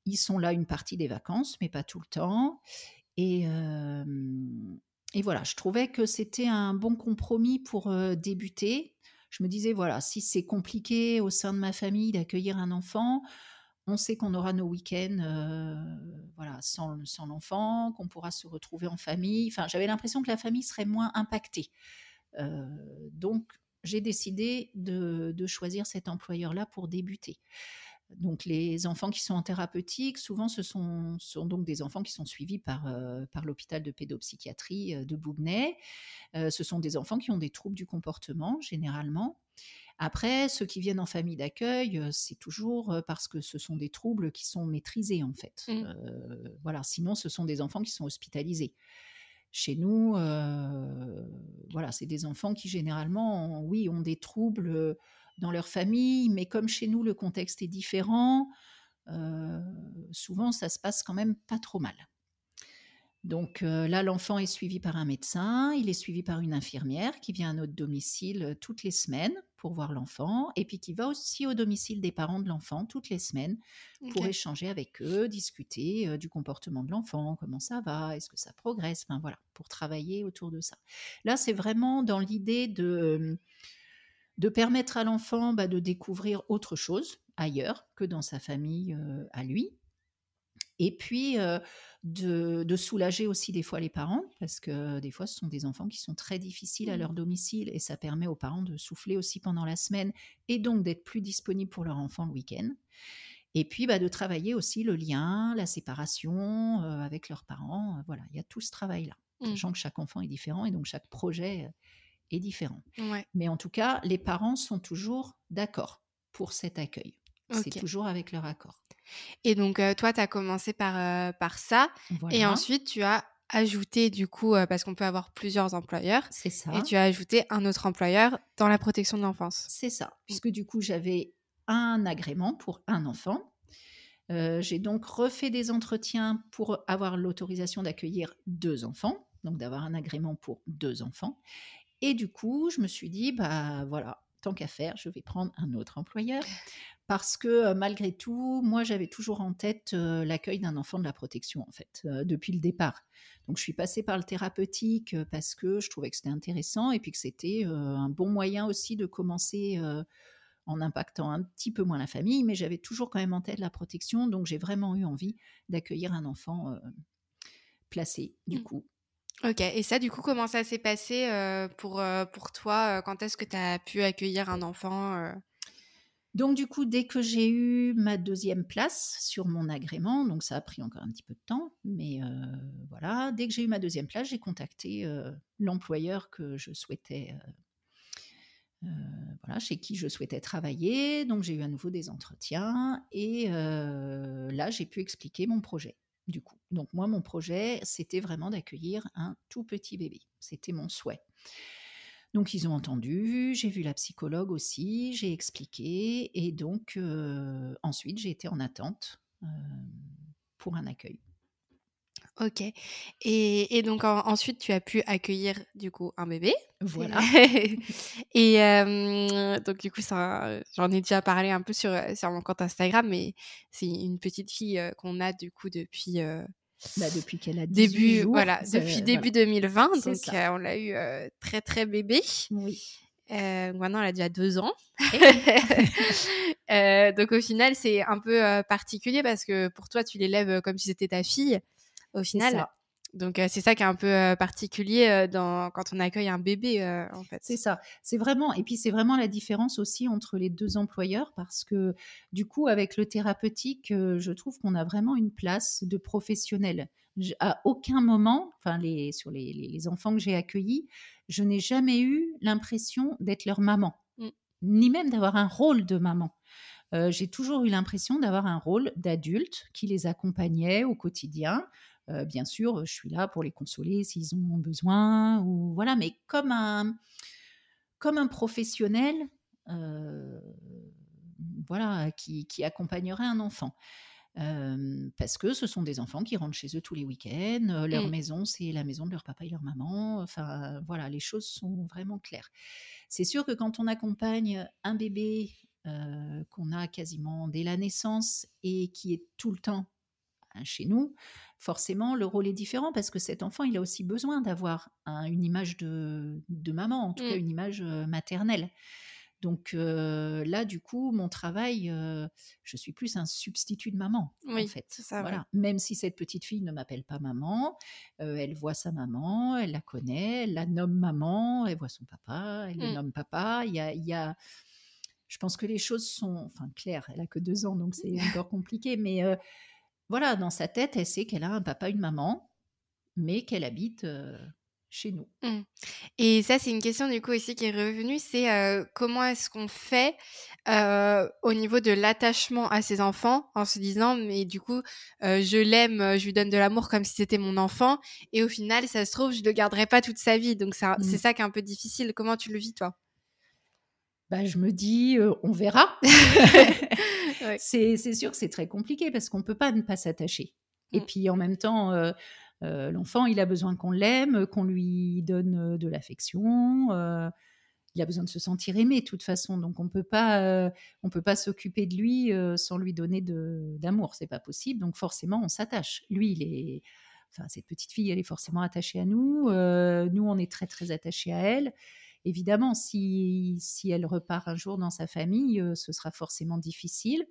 Ils sont là une partie des vacances, mais pas tout le temps. Et, et voilà, je trouvais que c'était un bon compromis pour débuter je me disais, voilà, si c'est compliqué au sein de ma famille d'accueillir un enfant, on sait qu'on aura nos week-ends euh, voilà, sans, sans l'enfant, qu'on pourra se retrouver en famille. Enfin, j'avais l'impression que la famille serait moins impactée. Euh, donc, j'ai décidé de, de, choisir cet employeur-là pour débuter. Donc les enfants qui sont en thérapeutique, souvent ce sont, sont donc des enfants qui sont suivis par, euh, par l'hôpital de pédopsychiatrie euh, de Bougnay. Euh, ce sont des enfants qui ont des troubles du comportement généralement. Après, ceux qui viennent en famille d'accueil, c'est toujours parce que ce sont des troubles qui sont maîtrisés en fait. Mmh. voilà, sinon ce sont des enfants qui sont hospitalisés. Chez nous, voilà, c'est des enfants qui généralement, oui, ont des troubles dans leur famille, mais comme chez nous le contexte est différent, euh, souvent ça se passe quand même pas trop mal. Donc euh, là, l'enfant est suivi par un médecin, il est suivi par une infirmière qui vient à notre domicile euh, toutes les semaines pour voir l'enfant, et puis qui va aussi au domicile des parents de l'enfant toutes les semaines pour échanger avec eux, discuter du comportement de l'enfant, comment ça va, est-ce que ça progresse, enfin voilà, pour travailler autour de ça. Là, c'est vraiment dans l'idée de de permettre à l'enfant bah, de découvrir autre chose ailleurs que dans sa famille euh, à lui. Et puis euh, de, soulager aussi des fois les parents, parce que des fois ce sont des enfants qui sont très difficiles à mmh. leur domicile et ça permet aux parents de souffler aussi pendant la semaine et donc d'être plus disponibles pour leur enfant le week-end. Et puis bah, de travailler aussi le lien, la séparation euh, avec leurs parents. voilà, il y a tout ce travail-là, mmh. sachant que chaque enfant est différent et donc chaque projet est différent. Mais en tout cas, les parents sont toujours d'accord pour cet accueil. C'est toujours avec leur accord. Et donc, euh, toi, tu as commencé par, euh, par ça. Et ensuite, tu as ajouté, du coup, euh, parce qu'on peut avoir plusieurs employeurs. C'est ça. Et tu as ajouté un autre employeur dans la protection de l'enfance. C'est ça. Puisque du coup, j'avais un agrément pour un enfant. J'ai donc refait des entretiens pour avoir l'autorisation d'accueillir deux enfants, donc d'avoir un agrément pour deux enfants. Et du coup, je me suis dit, bah voilà, tant qu'à faire, je vais prendre un autre employeur. Parce que malgré tout, moi, j'avais toujours en tête l'accueil d'un enfant de la protection, en fait, depuis le départ. Donc, je suis passée par le thérapeutique parce que je trouvais que c'était intéressant et puis que c'était un bon moyen aussi de commencer en impactant un petit peu moins la famille, mais j'avais toujours quand même en tête la protection. Donc, j'ai vraiment eu envie d'accueillir un enfant placé, du mmh. coup, Ok, et ça, du coup, comment ça s'est passé pour, pour toi Quand est-ce que tu as pu accueillir un enfant donc du coup, dès que j'ai eu ma deuxième place sur mon agrément, donc ça a pris encore un petit peu de temps, mais voilà, dès que j'ai eu ma deuxième place, j'ai contacté l'employeur que je souhaitais, voilà, chez qui je souhaitais travailler. Donc j'ai eu à nouveau des entretiens et là j'ai pu expliquer mon projet. Du coup, donc moi mon projet c'était vraiment d'accueillir un tout petit bébé. C'était mon souhait. Donc ils ont entendu, j'ai vu la psychologue aussi, j'ai expliqué et donc ensuite j'ai été en attente pour un accueil. Ok. Et, donc ensuite tu as pu accueillir du coup un bébé. Voilà. et donc du coup j'en ai déjà parlé un peu sur, sur mon compte Instagram, mais c'est une petite fille qu'on a du coup depuis bah, depuis qu'elle a 18 début, jours, voilà, depuis début 2020, donc on l'a eu très très bébé. Oui. Euh, maintenant, elle a déjà deux ans. donc au final, c'est un peu particulier parce que pour toi, tu l'élèves comme si c'était ta fille. Au final, donc c'est ça qui est un peu particulier dans, quand on accueille un bébé en fait. C'est ça. C'est vraiment et puis c'est vraiment la différence aussi entre les deux employeurs parce que du coup avec le thérapeutique, je trouve qu'on a vraiment une place de professionnel. à aucun moment, enfin les sur les, les, enfants que j'ai accueillis, je n'ai jamais eu l'impression d'être leur maman, mmh. ni même d'avoir un rôle de maman. j'ai toujours eu l'impression d'avoir un rôle d'adulte qui les accompagnait au quotidien, euh, bien sûr, je suis là pour les consoler s'ils ont besoin, ou voilà, mais comme un, comme un professionnel, euh, voilà, qui, accompagnerait un enfant. Euh, parce que ce sont des enfants qui rentrent chez eux tous les week-ends. Leur mmh. maison, c'est la maison de leur papa et leur maman. Enfin, voilà, les choses sont vraiment claires. C'est sûr que quand on accompagne un bébé qu'on a quasiment dès la naissance et qui est tout le temps hein, chez nous, forcément, le rôle est différent parce que cet enfant, il a aussi besoin d'avoir une image de, maman, en tout cas mmh. une image maternelle. Donc là, du coup, mon travail, je suis plus un substitut de maman, en fait. Ça, voilà. Même si cette petite fille ne m'appelle pas maman, elle voit sa maman, elle la connaît, elle la nomme maman, elle voit son papa, elle le mmh. nomme papa. Il y a, y a, je pense que les choses sont, enfin, claires. Elle a que deux ans, donc c'est encore compliqué, mais voilà, dans sa tête, elle sait qu'elle a un papa, une maman, mais qu'elle habite chez nous. Mmh. Et ça, c'est une question du coup aussi qui est revenue, c'est comment est-ce qu'on fait au niveau de l'attachement à ses enfants en se disant, mais du coup, je l'aime, je lui donne de l'amour comme si c'était mon enfant, et au final, ça se trouve, je ne le garderai pas toute sa vie. Donc c'est mmh. ça qui est un peu difficile. Comment tu le vis, toi? Bah, je me dis, on verra. C'est sûr que c'est très compliqué parce qu'on ne peut pas ne pas s'attacher. Et mmh. puis en même temps, l'enfant, il a besoin qu'on l'aime, qu'on lui donne de l'affection. il a besoin de se sentir aimé de toute façon. Donc on peut pas, on peut pas s'occuper de lui sans lui donner d'amour. C'est pas possible. Donc forcément, on s'attache. Lui, il est, enfin cette petite fille, elle est forcément attachée à nous. nous, on est très très attachés à elle évidemment, si, si elle repart un jour dans sa famille, euh, ce sera forcément difficile.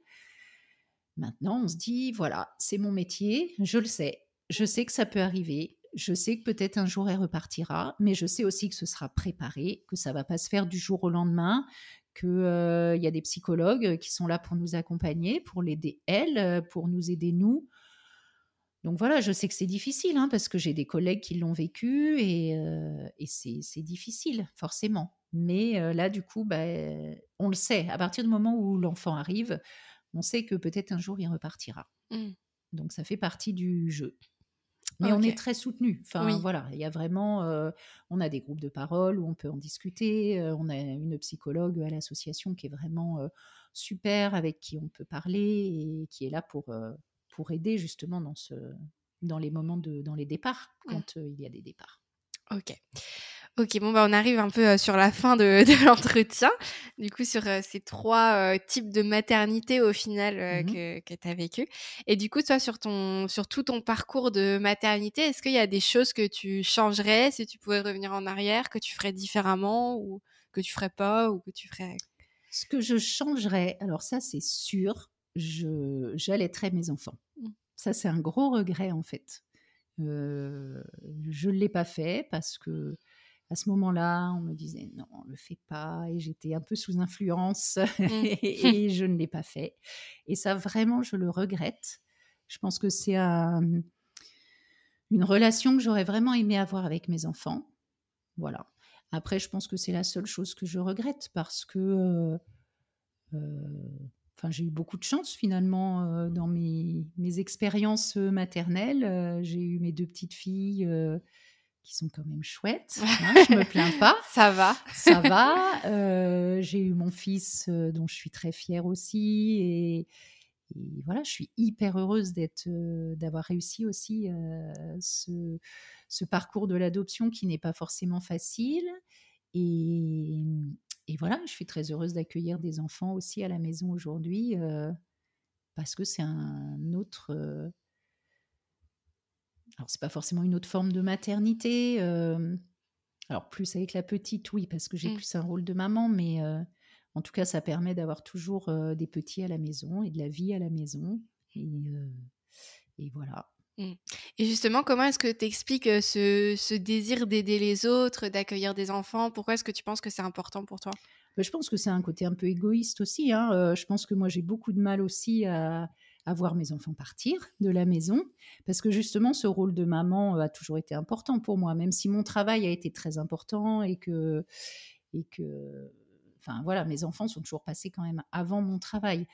Maintenant, on se dit, voilà, c'est mon métier, je le sais, je sais que ça peut arriver, je sais que peut-être un jour elle repartira, mais je sais aussi que ce sera préparé, que ça va pas se faire du jour au lendemain, qu'il euh, y a des psychologues qui sont là pour nous accompagner, pour l'aider elle, pour nous aider nous. Donc voilà, je sais que c'est difficile hein, parce que j'ai des collègues qui l'ont vécu et, euh, c'est difficile, forcément. Mais euh, là, du coup, bah, on le sait. À partir du moment où l'enfant arrive, on sait que peut-être un jour il repartira. Mmh. Donc ça fait partie du jeu. Mais on est très soutenu. Enfin voilà, il y a vraiment, euh, on a des groupes de parole où on peut en discuter. on a une psychologue à l'association qui est vraiment super, avec qui on peut parler et qui est là pour pour aider justement dans, ce, dans les moments de dans les départs, mmh. quand il y a des départs. Ok. Ok, bon, bah, on arrive un peu sur la fin de, de l'entretien. Du coup, sur ces trois types de maternité au final mmh que, que tu as vécu. Et du coup, toi, sur, ton, sur tout ton parcours de maternité, est-ce qu'il y a des choses que tu changerais si tu pouvais revenir en arrière, que tu ferais différemment ou que tu ferais pas ou que tu ferais Ce que je changerais, alors ça, c'est sûr, je j'allaiterais mes enfants. Mmh. Ça, c'est un gros regret en fait. je ne l'ai pas fait parce que à ce moment-là, on me disait non, on le fait pas, et j'étais un peu sous influence mmh. et, je ne l'ai pas fait. Et ça, vraiment, je le regrette. Je pense que c'est une relation que j'aurais vraiment aimé avoir avec mes enfants. Voilà. Après, je pense que c'est la seule chose que je regrette parce que Enfin, j'ai eu beaucoup de chance finalement dans mes, mes expériences maternelles. j'ai eu mes deux petites filles qui sont quand même chouettes. Hein, je me plains pas. Ça va. Ça va. j'ai eu mon fils dont je suis très fière aussi et, voilà, je suis hyper heureuse d'être, d'avoir réussi aussi ce, ce, parcours de l'adoption qui n'est pas forcément facile. Et, et voilà, je suis très heureuse d'accueillir des enfants aussi à la maison aujourd'hui euh, parce que c'est un autre. Euh, alors, c'est pas forcément une autre forme de maternité. Euh, alors, plus avec la petite, oui, parce que j'ai mmh. plus un rôle de maman, mais en tout cas, ça permet d'avoir toujours des petits à la maison et de la vie à la maison. Et, et voilà. Mmh. Et justement, comment est-ce que tu expliques ce, ce désir d'aider les autres, d'accueillir des enfants? Pourquoi est-ce que tu penses que c'est important pour toi? Bah, Je pense que c'est un côté un peu égoïste aussi. Hein. je pense que moi, j'ai beaucoup de mal aussi à, à, voir mes enfants partir de la maison, parce que justement, ce rôle de maman a toujours été important pour moi, même si mon travail a été très important et que... Et que enfin voilà, mes enfants sont toujours passés quand même avant mon travail.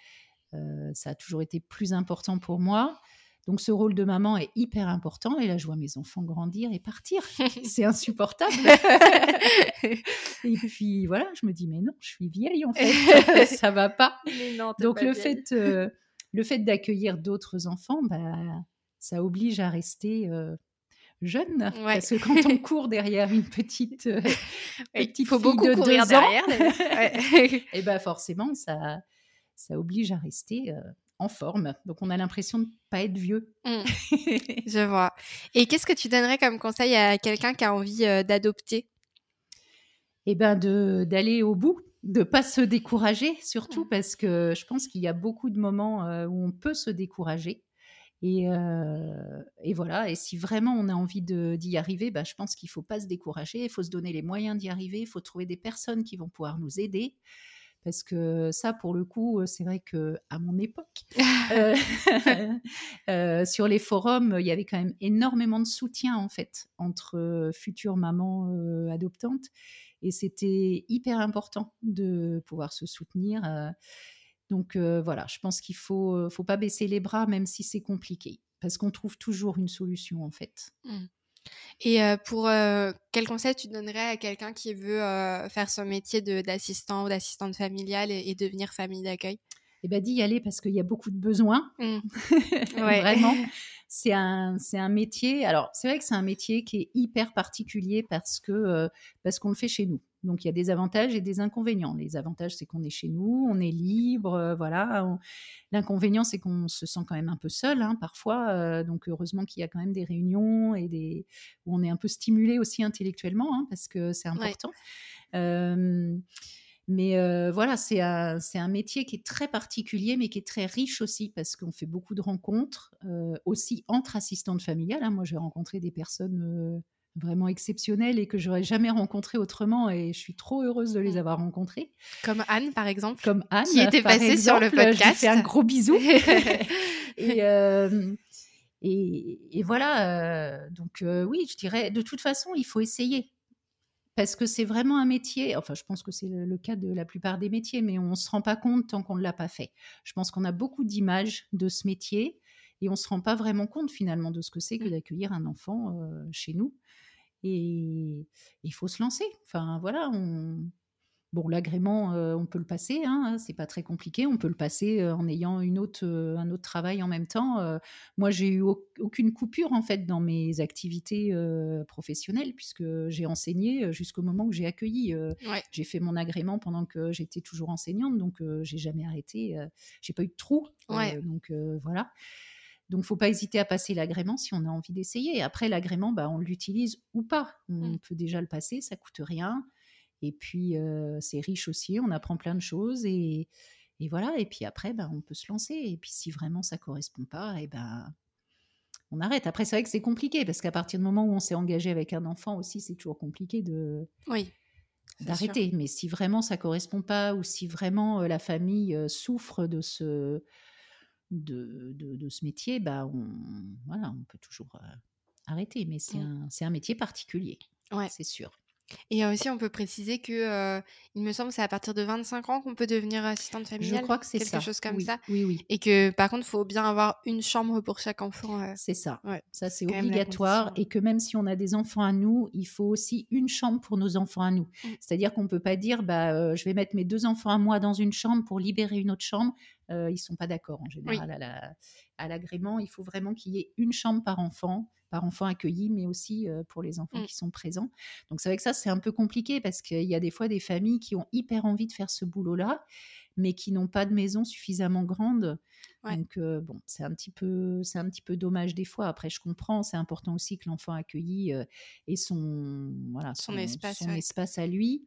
ça a toujours été plus important pour moi. Donc ce rôle de maman est hyper important et là je vois mes enfants grandir et partir. C'est insupportable. et puis voilà, je me dis mais non, je suis vieille en fait, ça va pas. Donc le fait euh, le fait d'accueillir d'autres enfants, bah, ça oblige à rester euh, jeune parce que quand on court derrière une petite, euh, il faut beaucoup de courir derrière. et eh ben forcément ça ça oblige à rester en forme. Donc on a l'impression de pas être vieux. Mmh. Je vois. Et qu'est-ce que tu donnerais comme conseil à quelqu'un qui a envie euh, d'adopter? Eh ben de d'aller au bout, de pas se décourager, surtout mmh. parce que je pense qu'il y a beaucoup de moments euh, où on peut se décourager. Et, euh, et, voilà, et si vraiment on a envie d'y arriver, bah, je pense qu'il ne faut pas se décourager, il faut se donner les moyens d'y arriver, il faut trouver des personnes qui vont pouvoir nous aider parce que ça, pour le coup, c'est vrai que à mon époque, euh, euh, sur les forums, il y avait quand même énormément de soutien en fait entre futures mamans adoptantes, et c'était hyper important de pouvoir se soutenir. donc voilà, je pense qu'il faut, faut pas baisser les bras, même si c'est compliqué, parce qu'on trouve toujours une solution en fait. Mmh. Et pour quel conseil tu donnerais à quelqu'un qui veut faire son métier d'assistant ou d'assistante familiale et, devenir famille d'accueil? Eh bien, d'y aller parce qu'il y a beaucoup de besoins. Mmh. Vraiment. C'est un, un métier. Alors, c'est vrai que c'est un métier qui est hyper particulier parce que parce qu'on le fait chez nous. Donc il y a des avantages et des inconvénients. Les avantages, c'est qu'on est chez nous, on est libre, euh, voilà. L'inconvénient, c'est qu'on se sent quand même un peu seul hein, parfois. Euh, donc heureusement qu'il y a quand même des réunions et des où on est un peu stimulé aussi intellectuellement hein, parce que c'est important. mais voilà, c'est un, un, métier qui est très particulier, mais qui est très riche aussi parce qu'on fait beaucoup de rencontres, aussi entre assistantes familiales. Hein. Moi, j'ai rencontré des personnes vraiment exceptionnels et que j'aurais jamais rencontré autrement et je suis trop heureuse de les mmh. avoir rencontrés. Comme Anne par exemple. Comme Anne qui était passée sur le podcast. Je fais un gros bisou. Euh, et, et, voilà, euh, donc euh, oui, je dirais de toute façon, il faut essayer. Parce que c'est vraiment un métier, enfin je pense que c'est le, cas de la plupart des métiers, mais on ne se rend pas compte tant qu'on ne l'a pas fait. Je pense qu'on a beaucoup d'images de ce métier et on ne se rend pas vraiment compte finalement de ce que c'est que mmh. d'accueillir un enfant chez nous. Et il faut se lancer. Enfin, voilà, on... Bon, l'agrément, euh, on peut le passer, hein, c'est pas très compliqué. On peut le passer euh, en ayant une autre, euh, un autre travail en même temps. moi, j'ai eu aucune coupure en fait dans mes activités professionnelles puisque j'ai enseigné jusqu'au moment où j'ai accueilli. J'ai fait mon agrément pendant que j'étais toujours enseignante, donc j'ai jamais arrêté. j'ai pas eu de trou. donc voilà. Donc, faut pas hésiter à passer l'agrément si on a envie d'essayer. Après, l'agrément, bah, on l'utilise ou pas. On mmh. peut déjà le passer, ça coûte rien. Et puis, euh, c'est riche aussi, on apprend plein de choses. Et, voilà. Et puis après, bah, on peut se lancer. Et puis, si vraiment ça correspond pas, et eh ben, on arrête. Après, c'est vrai que c'est compliqué parce qu'à partir du moment où on s'est engagé avec un enfant aussi, c'est toujours compliqué de oui, d'arrêter. Mais si vraiment ça correspond pas ou si vraiment la famille souffre de ce de, de, ce métier, bah on, voilà, on peut toujours arrêter. Mais c'est mmh. un, un métier particulier, ouais. c'est sûr. Et aussi, on peut préciser que, il me semble que c'est à partir de 25 ans qu'on peut devenir assistante familiale. Je crois que c'est quelque chose comme oui, ça. Oui, oui. Et que, par contre, il faut bien avoir une chambre pour chaque enfant. C'est ça. ça, c'est obligatoire. Et que même si on a des enfants à nous, il faut aussi une chambre pour nos enfants à nous. Mmh. C'est-à-dire qu'on ne peut pas dire, bah, je vais mettre mes deux enfants à moi dans une chambre pour libérer une autre chambre. Ils ne sont pas d'accord en général à l'agrément. il faut vraiment qu'il y ait une chambre par enfant par enfant accueilli, mais aussi pour les enfants mmh. qui sont présents. Donc c'est vrai que ça, c'est un peu compliqué parce qu'il y a des fois des familles qui ont hyper envie de faire ce boulot-là, mais qui n'ont pas de maison suffisamment grande. Donc bon, c'est un petit peu, c'est un petit peu dommage des fois. Après, je comprends, c'est important aussi que l'enfant accueilli ait son, voilà, son, espace, son espace à lui.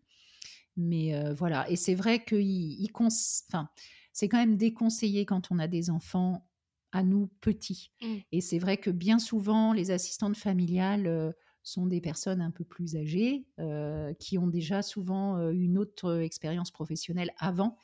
Mais voilà, et c'est vrai que il, enfin, c'est quand même déconseillé quand on a des enfants à nous petits. Mmh. Et c'est vrai que bien souvent, les assistantes familiales sont des personnes un peu plus âgées, qui ont déjà souvent une autre expérience professionnelle avant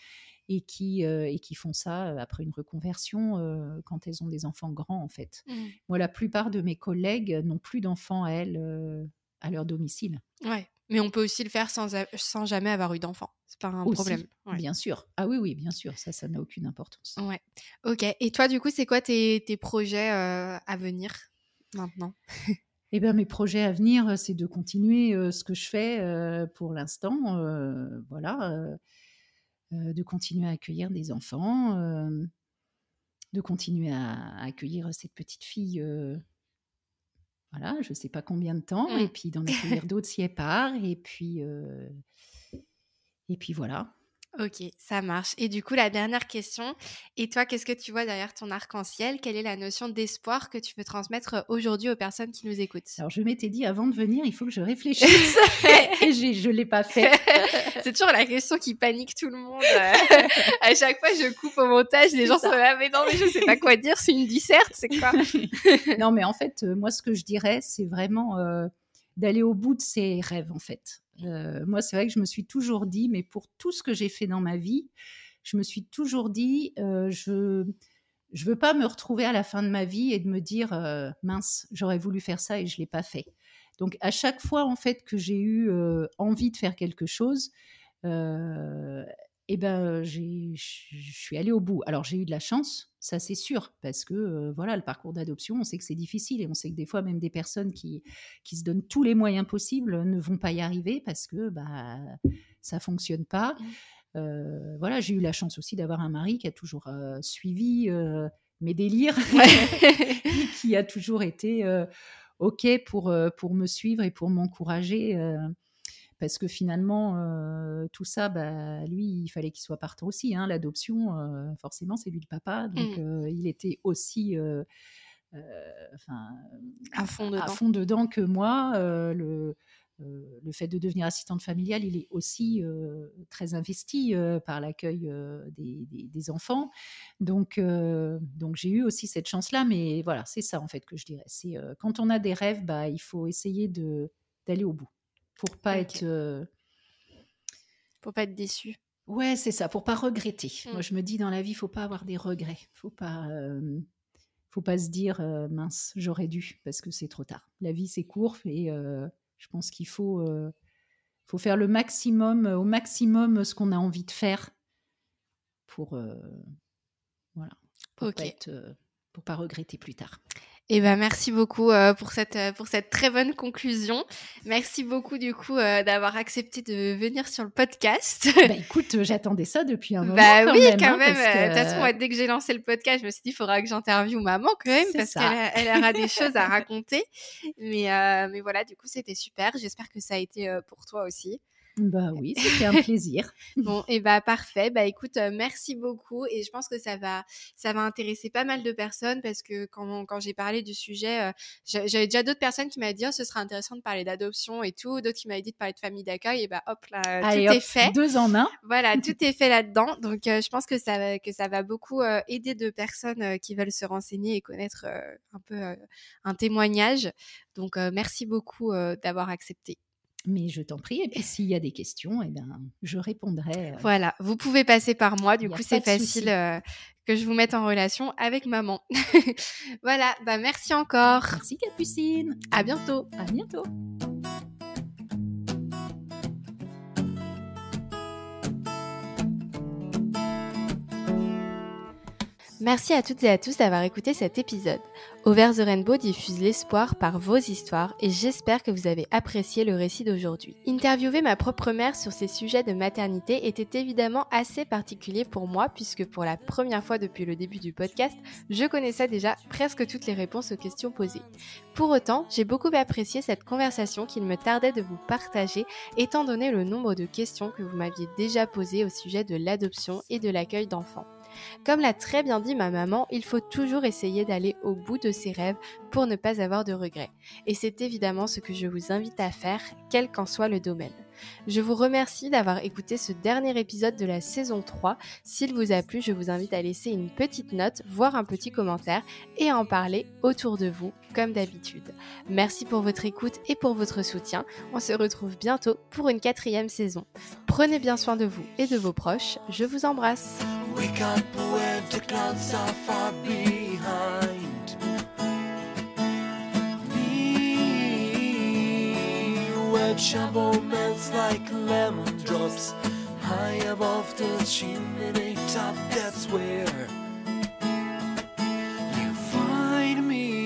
et qui, et qui font ça après une reconversion quand elles ont des enfants grands, en fait. Mmh. Moi, la plupart de mes collègues n'ont plus d'enfants à elles à leur domicile. Ouais. Mais on peut aussi le faire sans, sans jamais avoir eu d'enfant. C'est pas un problème. Bien sûr. Ah oui, oui, bien sûr. Ça, ça n'a aucune importance. Ouais. Ok. Et toi, du coup, c'est quoi tes, tes projets euh, à venir maintenant? Eh bien, mes projets à venir, euh, c'est de continuer euh, ce que je fais pour l'instant. voilà. de continuer à accueillir des enfants. de continuer à, accueillir cette petite fille voilà, je ne sais pas combien de temps, et mmh. puis d'en accueillir d'autres si elle part, et puis, et puis voilà. Ok, ça marche. Et du coup, la dernière question, et toi, qu'est-ce que tu vois derrière ton arc-en-ciel? Quelle est la notion d'espoir que tu veux transmettre aujourd'hui aux personnes qui nous écoutent? Alors, je m'étais dit, avant de venir, il faut que je réfléchisse, et je ne l'ai pas fait. C'est toujours la question qui panique tout le monde. à chaque fois, je coupe au montage, les gens sont là, mais non, mais je ne sais pas quoi dire, c'est une disserte, c'est quoi? Non, mais en fait, euh, moi, ce que je dirais, c'est vraiment... Euh, d'aller au bout de ses rêves, en fait. Euh, moi, c'est vrai que je me suis toujours dit, mais pour tout ce que j'ai fait dans ma vie, je me suis toujours dit, euh, je je veux pas me retrouver à la fin de ma vie et de me dire, euh, mince, j'aurais voulu faire ça et je l'ai pas fait. Donc, à chaque fois, en fait, que j'ai eu envie de faire quelque chose, eh ben, je suis allée au bout. Alors, j'ai eu de la chance, ça c'est sûr, parce que voilà, le parcours d'adoption, on sait que c'est difficile et on sait que des fois, même des personnes qui, qui se donnent tous les moyens possibles ne vont pas y arriver parce que bah, ça fonctionne pas. Mmh. voilà, j'ai eu la chance aussi d'avoir un mari qui a toujours suivi mes délires, qui a toujours été OK pour, pour me suivre et pour m'encourager parce que finalement, tout ça, bah, lui, il fallait qu'il soit partant aussi. Hein, L'adoption, forcément, c'est lui le papa, donc mmh. il était aussi à, fond dedans. à fond dedans que moi. le, le fait de devenir assistante familiale, il est aussi très investi par l'accueil des, des, enfants. Donc, donc j'ai eu aussi cette chance-là, mais voilà, c'est ça en fait que je dirais. C'est quand on a des rêves, bah, il faut essayer de d'aller au bout pour pas être pour pas être déçu. Ouais, c'est ça, pour pas regretter. Moi, mmh. je me dis dans la vie, faut pas avoir des regrets. Faut pas faut pas se dire mince, j'aurais dû parce que c'est trop tard. La vie c'est court et je pense qu'il faut faut faire le maximum au maximum ce qu'on a envie de faire pour voilà, pour pas pour pas regretter plus tard. Eh ben, merci beaucoup euh, pour, cette, euh, pour cette très bonne conclusion. Merci beaucoup du coup euh, d'avoir accepté de venir sur le podcast. Bah, écoute, j'attendais ça depuis un moment. Bah quand oui, même, quand même. De toute façon, dès que j'ai lancé le podcast, je me suis dit, il faudra que j'interviewe maman quand même parce qu'elle elle aura des choses à raconter. Mais, mais voilà, du coup, c'était super. J'espère que ça a été pour toi aussi. Bah oui, c'était un plaisir. bon, et bah parfait. Bah écoute, euh, merci beaucoup. Et je pense que ça va, ça va intéresser pas mal de personnes parce que quand, quand j'ai parlé du sujet, euh, j'avais déjà d'autres personnes qui m'avaient dit oh, ce serait intéressant de parler d'adoption et tout, d'autres qui m'avaient dit de parler de famille d'accueil. Et bah hop là, tout est fait. Deux en un. Voilà, tout est fait là-dedans. Donc euh, je pense que ça va, que ça va beaucoup aider de personnes qui veulent se renseigner et connaître un peu un témoignage. Donc merci beaucoup d'avoir accepté. Mais je t'en prie, et puis s'il y a des questions, eh ben, je répondrai. Euh. Voilà, vous pouvez passer par moi, du coup c'est facile euh, que je vous mette en relation avec maman. voilà, bah merci encore. Merci Capucine. À bientôt. À bientôt. Merci à toutes et à tous d'avoir écouté cet épisode. Over the Rainbow diffuse l'espoir par vos histoires et j'espère que vous avez apprécié le récit d'aujourd'hui. Interviewer ma propre mère sur ces sujets de maternité était évidemment assez particulier pour moi puisque pour la première fois depuis le début du podcast, je connaissais déjà presque toutes les réponses aux questions posées. Pour autant, j'ai beaucoup apprécié cette conversation qu'il me tardait de vous partager étant donné le nombre de questions que vous m'aviez déjà posées au sujet de l'adoption et de l'accueil d'enfants. Comme l'a très bien dit ma maman, il faut toujours essayer d'aller au bout de ses rêves pour ne pas avoir de regrets. Et c'est évidemment ce que je vous invite à faire, quel qu'en soit le domaine. Je vous remercie d'avoir écouté ce dernier épisode de la saison 3. S'il vous a plu, je vous invite à laisser une petite note, voire un petit commentaire et à en parler autour de vous, comme d'habitude. Merci pour votre écoute et pour votre soutien. On se retrouve bientôt pour une quatrième saison. Prenez bien soin de vous et de vos proches. Je vous embrasse. a shovel melts like lemon drops high above the chimney top. That's where you find me.